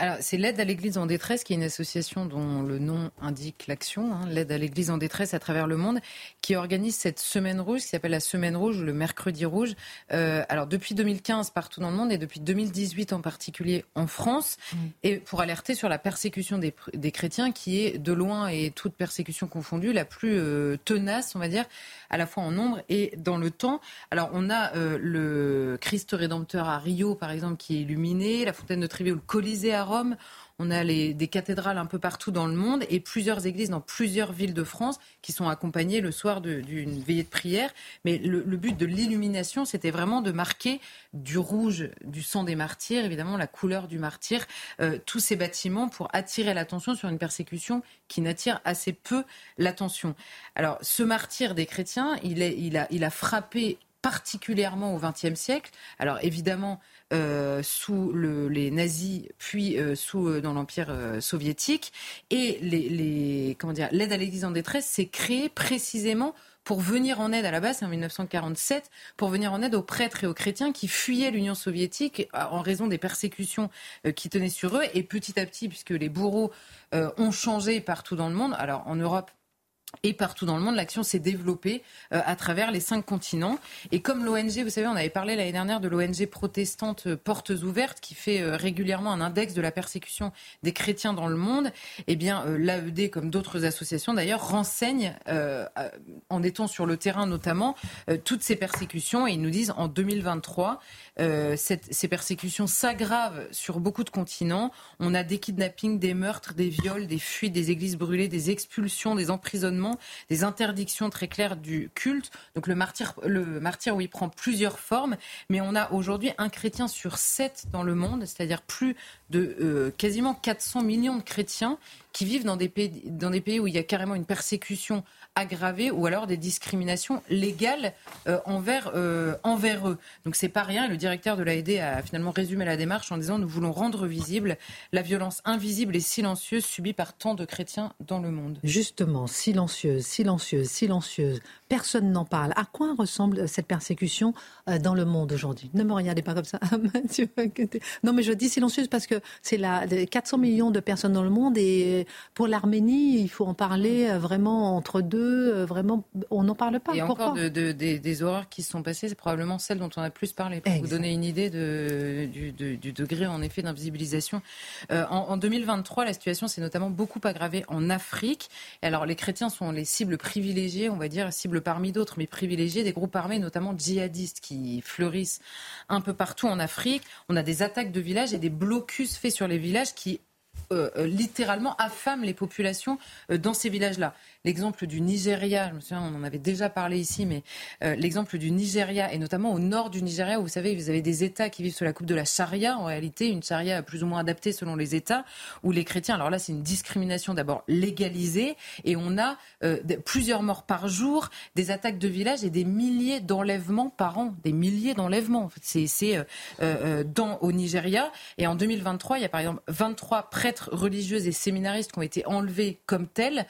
Alors, c'est l'aide à l'Église en détresse, qui est une association dont le nom indique l'action, hein, l'aide à l'Église en détresse à travers le monde, qui organise cette semaine rouge, qui s'appelle la semaine rouge, le mercredi rouge. Euh, alors, depuis 2015 partout dans le monde et depuis 2018 en particulier en France, mmh. et pour alerter sur la persécution des, des, chrétiens, qui est de loin et toute persécution confondue la plus euh, tenace, on va dire, à la fois en nombre et dans le temps. Alors, on a euh, le Christ rédempteur à Rio, par exemple, qui est illuminé, la fontaine de Trévi ou le Colisée à On a des cathédrales un peu partout dans le monde et plusieurs églises dans plusieurs villes de France qui sont accompagnées le soir d'une veillée de prière. Mais le, but de l'illumination, c'était vraiment de marquer du rouge, du sang des martyrs, évidemment la couleur du martyr, euh, tous ces bâtiments pour attirer l'attention sur une persécution qui n'attire assez peu l'attention. Alors, ce martyr des chrétiens, il, a, il a frappé particulièrement au XXe siècle. Alors évidemment, euh, sous le, les nazis, puis euh, sous euh, dans l'empire soviétique, et les, les comment dire, l'aide à l'Église en détresse s'est créée précisément pour venir en aide à la base, en 1947, pour venir en aide aux prêtres et aux chrétiens qui fuyaient l'Union soviétique en raison des persécutions qui tenaient sur eux. Et petit à petit, puisque les bourreaux ont changé partout dans le monde, alors en Europe et partout dans le monde, l'action s'est développée euh, à travers les cinq continents. Et comme l'ONG, vous savez, on avait parlé l'année dernière de l'ONG protestante euh, Portes Ouvertes, qui fait euh, régulièrement un index de la persécution des chrétiens dans le monde. Eh bien, l'AED, comme d'autres associations d'ailleurs, renseigne, en étant sur le terrain notamment, toutes ces persécutions. Et ils nous disent en 2023, cette, ces persécutions s'aggravent sur beaucoup de continents. On a des kidnappings, des meurtres, des viols, des fuites, des églises brûlées, des expulsions, des emprisonnements des interdictions très claires du culte. Donc le martyr, le prend plusieurs formes, mais on a aujourd'hui un chrétien sur sept dans le monde, c'est-à-dire plus de euh, quasiment 400 millions de chrétiens qui vivent dans des pays, où il y a carrément une persécution aggravée ou alors des discriminations légales euh, envers, euh, envers eux. Donc c'est pas rien. le directeur de l'AED a finalement résumé la démarche en disant nous voulons rendre visible la violence invisible et silencieuse subie par tant de chrétiens dans le monde. Justement, silencieuse, silencieuse, silencieuse. Personne n'en parle. À quoi ressemble cette persécution euh, dans le monde aujourd'hui? Ne me regardez pas comme ça, Non, mais je dis silencieuse parce que c'est la 400 millions de personnes dans le monde et pour l'Arménie, il faut en parler vraiment entre deux euh, vraiment, on n'en parle pas. Et encore de, des, horreurs qui se sont passées, c'est probablement celle dont on a plus parlé, pour vous donner une idée de, du, degré, en effet, d'invisibilisation. Euh, en, 2023, la situation s'est notamment beaucoup aggravée en Afrique. Et alors, les chrétiens sont les cibles privilégiées, on va dire, cibles parmi d'autres, mais privilégiées des groupes armés, notamment djihadistes, qui fleurissent un peu partout en Afrique. On a des attaques de villages et des blocus faits sur les villages qui euh, littéralement affament les populations dans ces villages-là. L'exemple du Nigeria, je me souviens, on en avait déjà parlé ici, mais euh, l'exemple du Nigeria, et notamment au nord du Nigeria, où vous savez, vous avez des États qui vivent sous la coupe de la charia, en réalité, une charia plus ou moins adaptée selon les États, où les chrétiens, alors là, c'est une discrimination d'abord légalisée, et on a euh, plusieurs morts par jour, des attaques de villages et des milliers d'enlèvements par an, des milliers d'enlèvements. En fait, c'est euh, dans au Nigeria, et en 2023, il y a par exemple 23 prêtres religieuses et séminaristes qui ont été enlevés comme tels,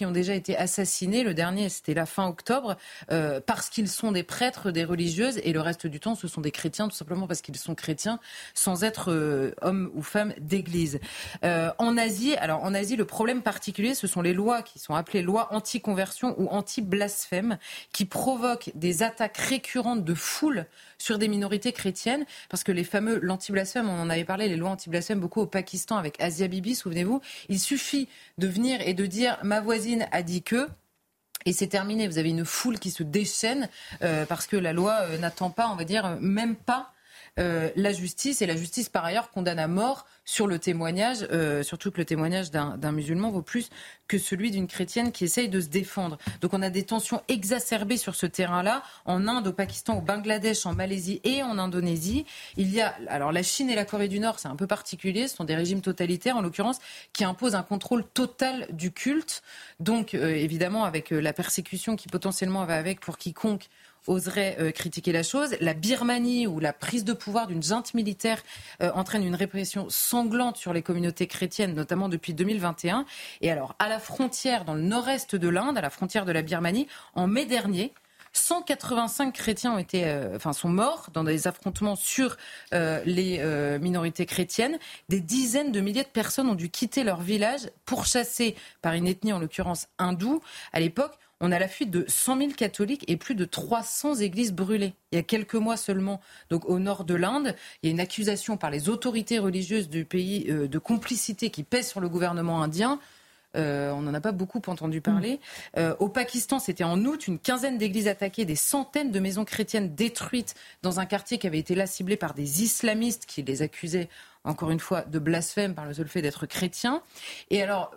qui ont déjà été assassinés. Le dernier, c'était la fin octobre, euh, parce qu'ils sont des prêtres, des religieuses, et le reste du temps, ce sont des chrétiens, tout simplement parce qu'ils sont chrétiens, sans être euh, hommes ou femmes d'église. Euh, en Asie, alors en Asie, le problème particulier, ce sont les lois qui sont appelées lois anti-conversion ou anti-blasphème, qui provoquent des attaques récurrentes de foule sur des minorités chrétiennes, parce que les fameux l'anti-blasphème, on en avait parlé, les lois anti-blasphème beaucoup au Pakistan avec Asia Bibi, souvenez-vous, il suffit de venir et de dire ma voisine a dit que et c'est terminé. Vous avez une foule qui se déchaîne euh, parce que la loi euh, n'attend pas, on va dire, même pas euh, la justice. Et la justice, par ailleurs, condamne à mort sur le témoignage, euh, surtout que le témoignage d'un musulman vaut plus que celui d'une chrétienne qui essaye de se défendre. Donc on a des tensions exacerbées sur ce terrain-là, en Inde, au Pakistan, au Bangladesh, en Malaisie et en Indonésie. Il y a, alors la Chine et la Corée du Nord, c'est un peu particulier, ce sont des régimes totalitaires en l'occurrence, qui imposent un contrôle total du culte. Donc euh, évidemment avec la persécution qui potentiellement va avec pour quiconque oserait euh, critiquer la chose. La Birmanie, où la prise de pouvoir d'une junte militaire euh, entraîne une répression sanglante sur les communautés chrétiennes, notamment depuis 2021. Et alors, à la frontière, dans le nord-est de l'Inde, à la frontière de la Birmanie, en mai dernier, 185 chrétiens ont été, euh, sont morts dans des affrontements sur les minorités chrétiennes. Des dizaines de milliers de personnes ont dû quitter leur village pourchassés par une ethnie, en l'occurrence hindoue. À l'époque, on a la fuite de 100 000 catholiques et plus de 300 églises brûlées. Il y a quelques mois seulement, donc au nord de l'Inde, il y a une accusation par les autorités religieuses du pays euh, de complicité qui pèse sur le gouvernement indien. Euh, on n'en a pas beaucoup entendu parler. Euh, au Pakistan, c'était en août, une quinzaine d'églises attaquées, des centaines de maisons chrétiennes détruites dans un quartier qui avait été là ciblé par des islamistes qui les accusaient, encore une fois, de blasphème par le seul fait d'être chrétiens. Et alors,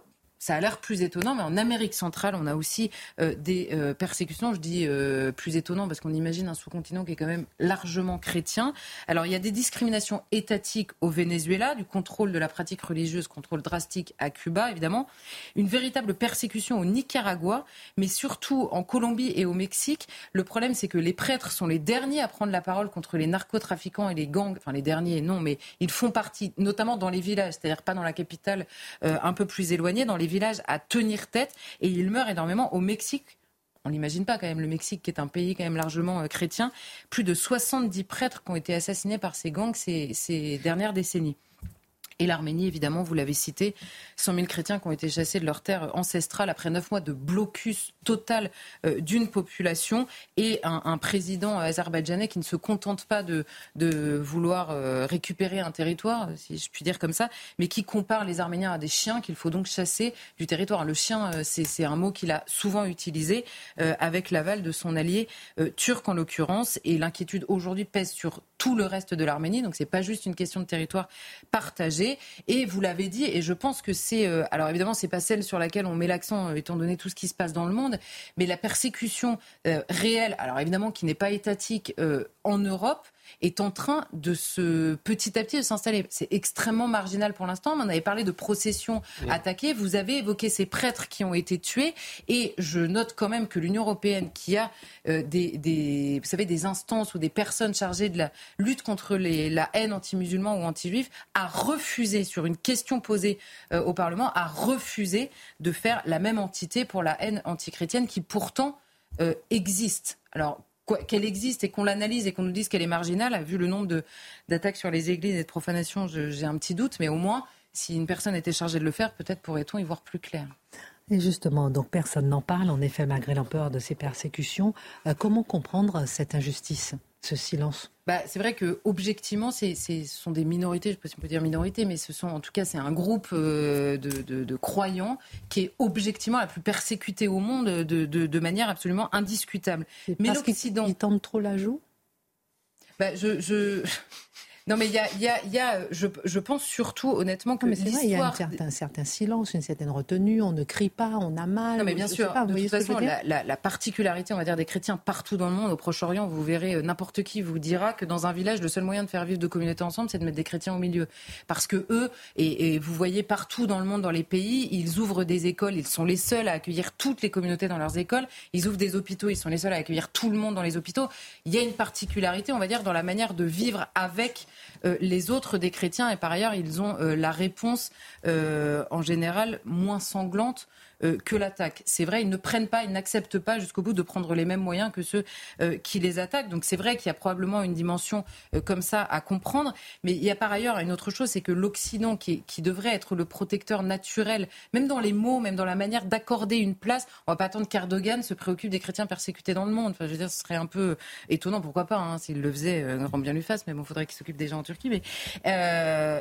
ça a l'air plus étonnant, mais en Amérique centrale, on a aussi euh, des euh, persécutions. Je dis euh, plus étonnant parce qu'on imagine un sous-continent qui est quand même largement chrétien. Alors, il y a des discriminations étatiques au Venezuela, du contrôle de la pratique religieuse, contrôle drastique à Cuba, évidemment. Une véritable persécution au Nicaragua, mais surtout en Colombie et au Mexique. Le problème, c'est que les prêtres sont les derniers à prendre la parole contre les narcotrafiquants et les gangs. Enfin, les derniers, non, mais ils font partie, notamment dans les villages, c'est-à-dire pas dans la capitale, un peu plus éloignée, dans les village à tenir tête et il meurt énormément au Mexique. On l'imagine pas quand même, le Mexique qui est un pays quand même largement euh, chrétien. Plus de 70 prêtres qui ont été assassinés par ces gangs ces dernières décennies. Et l'Arménie, évidemment, vous l'avez cité, 100 000 chrétiens qui ont été chassés de leur terre ancestrale après neuf mois de blocus total euh, d'une population et un, président azerbaïdjanais qui ne se contente pas de, vouloir euh, récupérer un territoire, si je puis dire comme ça, mais qui compare les Arméniens à des chiens qu'il faut donc chasser du territoire. Le chien, euh, c'est un mot qu'il a souvent utilisé avec l'aval de son allié turc en l'occurrence. Et l'inquiétude aujourd'hui pèse sur tout le reste de l'Arménie. Donc c'est pas juste une question de territoire partagé. Et vous l'avez dit, et je pense que c'est, euh, alors évidemment c'est pas celle sur laquelle on met l'accent euh, étant donné tout ce qui se passe dans le monde, mais la persécution euh, réelle, alors évidemment qui n'est pas étatique en Europe, est en train de se petit à petit de s'installer. C'est extrêmement marginal pour l'instant. On avait parlé de processions attaquées. Vous avez évoqué ces prêtres qui ont été tués. Et je note quand même que l'Union européenne, qui a euh, des, vous savez, des instances ou des personnes chargées de la lutte contre les, la haine anti-musulman ou anti-juif, a refusé, sur une question posée euh, au Parlement, a refusé de faire la même entité pour la haine anti-chrétienne qui pourtant euh, existe. Alors qu'elle existe et qu'on l'analyse et qu'on nous dise qu'elle est marginale, vu le nombre d'attaques sur les églises et de profanations, j'ai un petit doute, mais au moins, si une personne était chargée de le faire, peut-être pourrait-on y voir plus clair. Et justement, donc personne n'en parle, en effet, malgré l'ampleur de ces persécutions. Euh, comment comprendre cette injustice, ce silence bah, c'est vrai que objectivement, ce sont des minorités, je ne sais pas si on peut dire minorité, mais ce sont en tout cas c'est un groupe euh, de, croyants qui est objectivement la plus persécutée au monde de, manière absolument indiscutable. Mais l'Occident, ils tendent trop la joue? Bah, je, je... Non, mais il y a, y a, y a je, je, pense surtout, honnêtement, que. Il y a un certain, certain, silence, une certaine retenue, on ne crie pas, on a mal. Non, mais bien sûr, de toute façon, la, la, la, particularité, on va dire, des chrétiens partout dans le monde, au Proche-Orient, vous verrez, euh, n'importe qui vous dira que dans un village, le seul moyen de faire vivre deux communautés ensemble, c'est de mettre des chrétiens au milieu. Parce que eux, et, et, vous voyez partout dans le monde, dans les pays, ils ouvrent des écoles, ils sont les seuls à accueillir toutes les communautés dans leurs écoles, ils ouvrent des hôpitaux, ils sont les seuls à accueillir tout le monde dans les hôpitaux. Il y a une particularité, on va dire, dans la manière de vivre avec euh, les autres des chrétiens. Et par ailleurs, ils ont euh, la réponse euh, en général moins sanglante euh, que l'attaque. C'est vrai, ils ne prennent pas, ils n'acceptent pas jusqu'au bout de prendre les mêmes moyens que ceux euh, qui les attaquent. Donc c'est vrai qu'il y a probablement une dimension euh, comme ça à comprendre. Mais il y a par ailleurs une autre chose, c'est que l'Occident, qui, qui, devrait être le protecteur naturel, même dans les mots, même dans la manière d'accorder une place, on va pas attendre qu'Erdogan se préoccupe des chrétiens persécutés dans le monde. Enfin, je veux dire, ce serait un peu étonnant, pourquoi pas, hein, s'il le faisait, grand bien lui fasse, mais bon, faudrait qu'il s'occupe des gens en Turquie. Mais,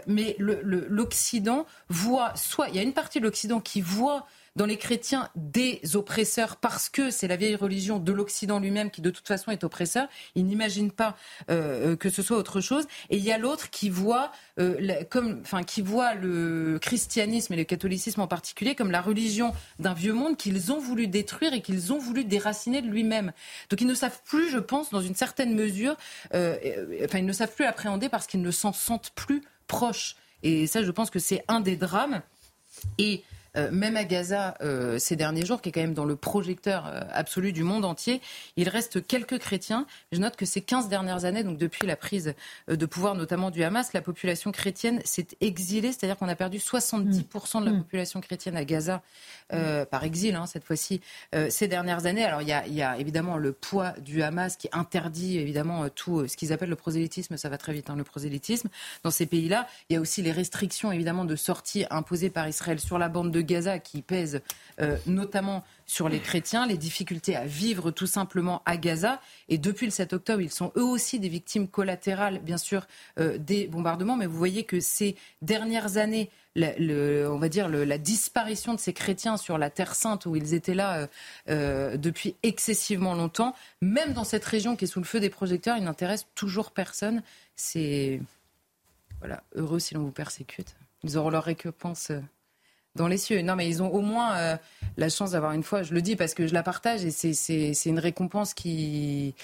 mais l'Occident voit, soit il y a une partie de l'Occident qui voit dans les chrétiens des oppresseurs parce que c'est la vieille religion de l'Occident lui-même qui de toute façon est oppresseur. Il n'imagine pas euh, que ce soit autre chose. Et il y a l'autre qui voit euh, enfin, qui voit le christianisme et le catholicisme en particulier comme la religion d'un vieux monde qu'ils ont voulu détruire et qu'ils ont voulu déraciner de lui-même. Donc ils ne savent plus, je pense, dans une certaine mesure, euh, enfin ils ne savent plus appréhender parce qu'ils ne s'en sentent plus proches. Et ça, je pense que c'est un des drames. Et euh, même à Gaza euh, ces derniers jours, qui est quand même dans le projecteur euh, absolu du monde entier, il reste quelques chrétiens. Je note que ces 15 dernières années, donc depuis la prise de pouvoir notamment du Hamas, la population chrétienne s'est exilée, c'est-à-dire qu'on a perdu 70% de la mm. population chrétienne à Gaza par exil, hein, cette fois-ci, ces dernières années. Alors il y, a, il y, a, évidemment le poids du Hamas qui interdit évidemment tout ce qu'ils appellent le prosélytisme, ça va très vite, hein, le prosélytisme dans ces pays-là. Il y a aussi les restrictions évidemment de sortie imposées par Israël sur la bande de Gaza qui pèse euh, notamment sur les chrétiens, les difficultés à vivre tout simplement à Gaza. Et depuis le 7 octobre, ils sont eux aussi des victimes collatérales, bien sûr, euh, des bombardements. Mais vous voyez que ces dernières années, on va dire la disparition de ces chrétiens sur la Terre Sainte où ils étaient là euh, depuis excessivement longtemps, même dans cette région qui est sous le feu des projecteurs, ils n'intéressent toujours personne. C'est voilà, heureux si l'on vous persécute. Ils auront leur récompense dans les cieux. Non, mais ils ont au moins euh, la chance d'avoir une foi. Je le dis parce que je la partage et c'est une récompense qui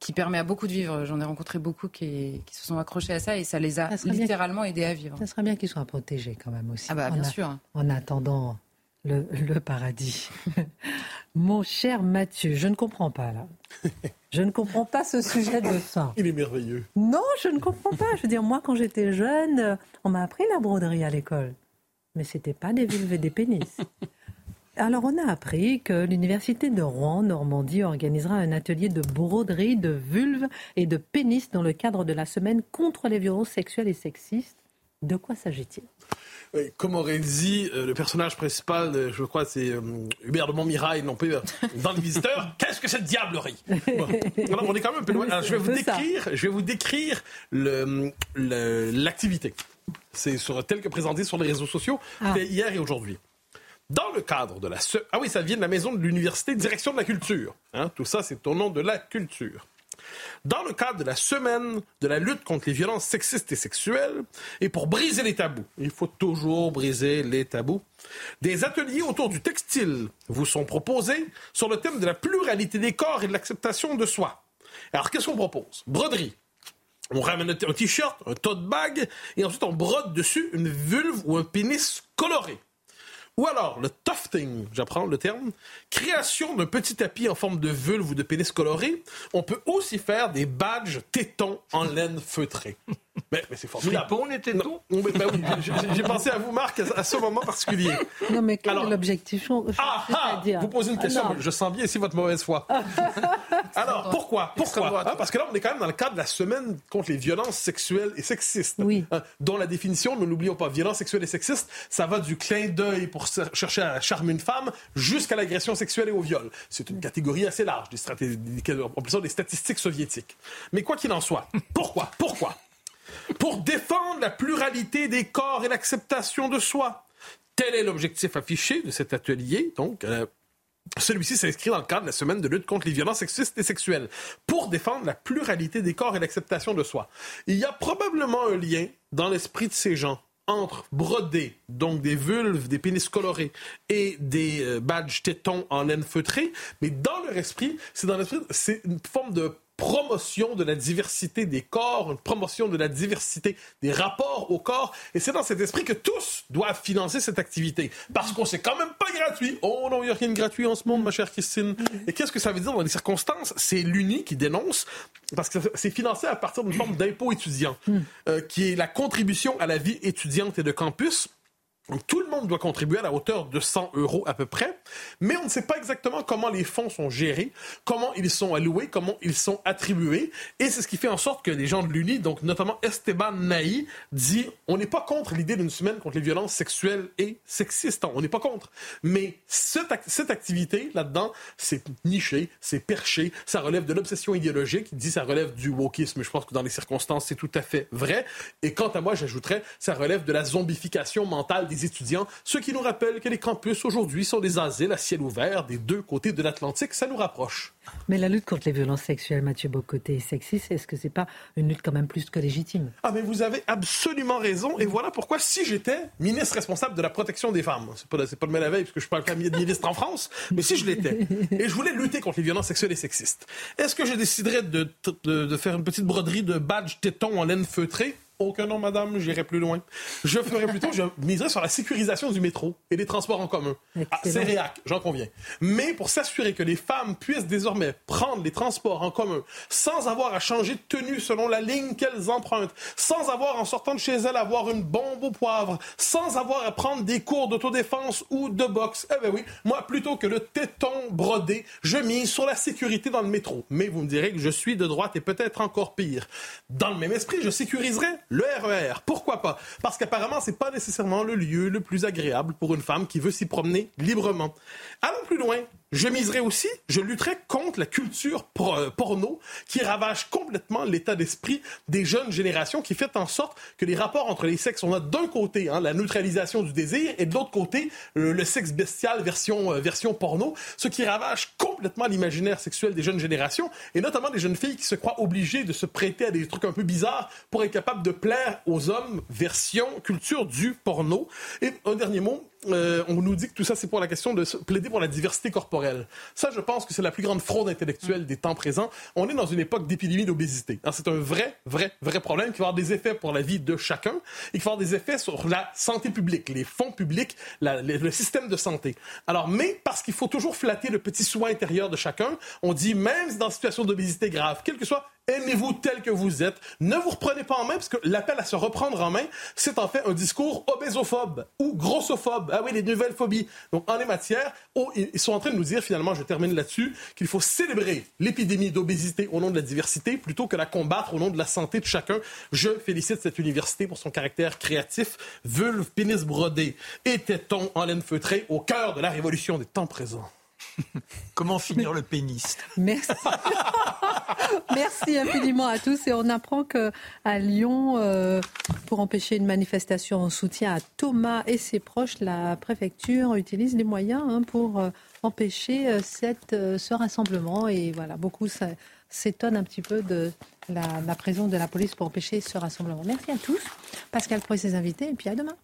qui permet à beaucoup de vivre. J'en ai rencontré beaucoup qui, qui, se sont accrochés à ça et ça les a littéralement aidés à vivre. Ça serait bien qu'ils soient protégés quand même aussi. Ah bah bien sûr. En attendant le, le paradis. Mon cher Mathieu, je ne comprends pas là. Je ne comprends pas ce sujet de ça. Il est merveilleux. Non, je ne comprends pas. Je veux dire, moi, quand j'étais jeune, on m'a appris la broderie à l'école mais ce n'était pas des vulves et des pénis. Alors on a appris que l'université de Rouen, Normandie, organisera un atelier de broderie de vulves et de pénis dans le cadre de la semaine contre les violences sexuelles et sexistes. De quoi s'agit-il? Comme aurait dit euh, le personnage principal, euh, je crois, c'est euh, Hubert de Montmirail, non plus, dans Les Visiteurs. Qu'est-ce que cette diablerie? On est quand même un peu loin. je vais vous décrire, je vais vous décrire l'activité. C'est tel que présenté sur les réseaux sociaux, ah. hier et aujourd'hui. Dans le cadre de la... Ah oui, ça vient de la maison de l'université, direction de la culture. Hein. tout ça, c'est au nom de la culture. Dans le cadre de la semaine de la lutte contre les violences sexistes et sexuelles, et pour briser les tabous, il faut toujours briser les tabous, des ateliers autour du textile vous sont proposés sur le thème de la pluralité des corps et de l'acceptation de soi. Alors, qu'est-ce qu'on propose? Broderie, on ramène un t-shirt, un tote bag, et ensuite on brode dessus une vulve ou un pénis coloré. Ou alors, le tufting, j'apprends le terme, création d'un petit tapis en forme de vulve ou de pénis coloré. On peut aussi faire des badges tétons en laine feutrée. Mais, mais c'est formidable. bon les tétons ben J'ai pensé à vous, Marc, à, ce moment particulier. Non, mais quel est l'objectif ah, ah, Vous posez une question, ah, je sens bien ici votre mauvaise foi. Alors, pourquoi Pourquoi ah, Parce que là, on est quand même dans le cadre de la semaine contre les violences sexuelles et sexistes. Oui. Hein, dont la définition, nous n'oublions pas, violence sexuelle et sexiste, ça va du clin d'œil pour chercher à charmer une femme jusqu'à l'agression sexuelle et au viol. C'est une catégorie assez large, des, stratégies, des statistiques soviétiques. Mais quoi qu'il en soit, pourquoi Pourquoi Pour défendre la pluralité des corps et l'acceptation de soi. Tel est l'objectif affiché de cet atelier, donc euh, celui-ci s'inscrit dans le cadre de la semaine de lutte contre les violences sexistes et sexuelles pour défendre la pluralité des corps et l'acceptation de soi. Il y a probablement un lien dans l'esprit de ces gens entre broder, donc des vulves, des pénis colorés et des euh, badges tétons en laine feutrée, mais dans leur esprit, c'est dans l'esprit, c'est une forme de promotion de la diversité des corps, une promotion de la diversité des rapports au corps. Et c'est dans cet esprit que tous doivent financer cette activité. Parce qu'on sait quand même pas gratuit. Oh non, il n'y a rien de gratuit en ce monde, ma chère Christine. Et qu'est-ce que ça veut dire dans les circonstances? C'est l'UNI qui dénonce, parce que c'est financé à partir d'une forme d'impôt étudiant, euh, qui est la contribution à la vie étudiante et de campus Donc, tout le monde doit contribuer à la hauteur de 100 euros à peu près, mais on ne sait pas exactement comment les fonds sont gérés, comment ils sont alloués, comment ils sont attribués, et c'est ce qui fait en sorte que les gens de l'UNI, donc notamment Esteban Naï, dit on n'est pas contre l'idée d'une semaine contre les violences sexuelles et sexistes, on n'est pas contre, mais cette, activité là-dedans, c'est niché, c'est perché, ça relève de l'obsession idéologique, il dit ça relève du wokisme, je pense que dans les circonstances c'est tout à fait vrai, et quant à moi j'ajouterais, ça relève de la zombification mentale des étudiants, ce qui nous rappelle que les campus aujourd'hui sont des asiles à ciel ouvert des deux côtés de l'Atlantique. Ça nous rapproche. Mais la lutte contre les violences sexuelles, Mathieu Bocoté, sexiste, est-ce que c'est pas une lutte quand même plus que légitime? Ah, mais vous avez absolument raison. Et voilà pourquoi, si j'étais ministre responsable de la protection des femmes, c'est pas, pas de mal à veille, parce que je suis pas le ministre en France, mais si je l'étais, et je voulais lutter contre les violences sexuelles et sexistes, est-ce que je déciderais de, de, de faire une petite broderie de badge téton en laine feutrée? Aucun nom, madame, j'irai plus loin. Je ferai plutôt, je miserai sur la sécurisation du métro et des transports en commun. Ah, c'est réac, j'en conviens. Mais pour s'assurer que les femmes puissent désormais prendre les transports en commun sans avoir à changer de tenue selon la ligne qu'elles empruntent, sans avoir en sortant de chez elles à avoir une bombe au poivre, sans avoir à prendre des cours d'autodéfense ou de boxe. Eh ben oui, moi, plutôt que le téton brodé, je mise sur la sécurité dans le métro. Mais vous me direz que je suis de droite et peut-être encore pire. Dans le même esprit, je sécuriserai le RER. E Pourquoi pas? Parce qu'apparemment, c'est pas nécessairement le lieu le plus agréable pour une femme qui veut s'y promener librement. Allons plus loin. Je miserai aussi, je lutterai contre la culture euh, porno qui ravage complètement l'état d'esprit des jeunes générations, qui fait en sorte que les rapports entre les sexes, on a d'un côté hein, la neutralisation du désir et de l'autre côté le, sexe bestial version, euh, version porno, ce qui ravage complètement l'imaginaire sexuel des jeunes générations, et notamment des jeunes filles qui se croient obligées de se prêter à des trucs un peu bizarres pour être capables de plaire aux hommes, version culture du porno. Et un dernier mot, euh, on nous dit que tout ça, c'est pour la question de plaider pour la diversité corporelle. Ça, je pense que c'est la plus grande fraude intellectuelle des temps présents. On est dans une époque d'épidémie d'obésité. C'est un vrai, vrai, vrai problème qui va avoir des effets pour la vie de chacun et qui va avoir des effets sur la santé publique, les fonds publics, le système de santé. Alors, mais parce qu'il faut toujours flatter le petit soin intérieur de chacun, on dit même dans une situation d'obésité grave, quel que soit Aimez-vous tel que vous êtes. Ne vous reprenez pas en main, parce que l'appel à se reprendre en main, c'est en fait un discours obésophobe ou grossophobe. Ah oui, les nouvelles phobies. Donc, en les matières, oh, ils sont en train de nous dire, finalement, je termine là-dessus, qu'il faut célébrer l'épidémie d'obésité au nom de la diversité plutôt que la combattre au nom de la santé de chacun. Je félicite cette université pour son caractère créatif. Vulve, pénis brodé et téton en laine feutrée au cœur de la révolution des temps présents? Comment finir le pénis Merci. Merci infiniment à tous. Et on apprend qu'à Lyon, euh, pour empêcher une manifestation en soutien à Thomas et ses proches, la préfecture utilise les moyens hein, pour euh, empêcher euh, cette, ce rassemblement. Et voilà, beaucoup s'étonnent un petit peu de la, la présence de la police pour empêcher ce rassemblement. Merci à tous. Pascal Pro et ses invités. Et puis à demain.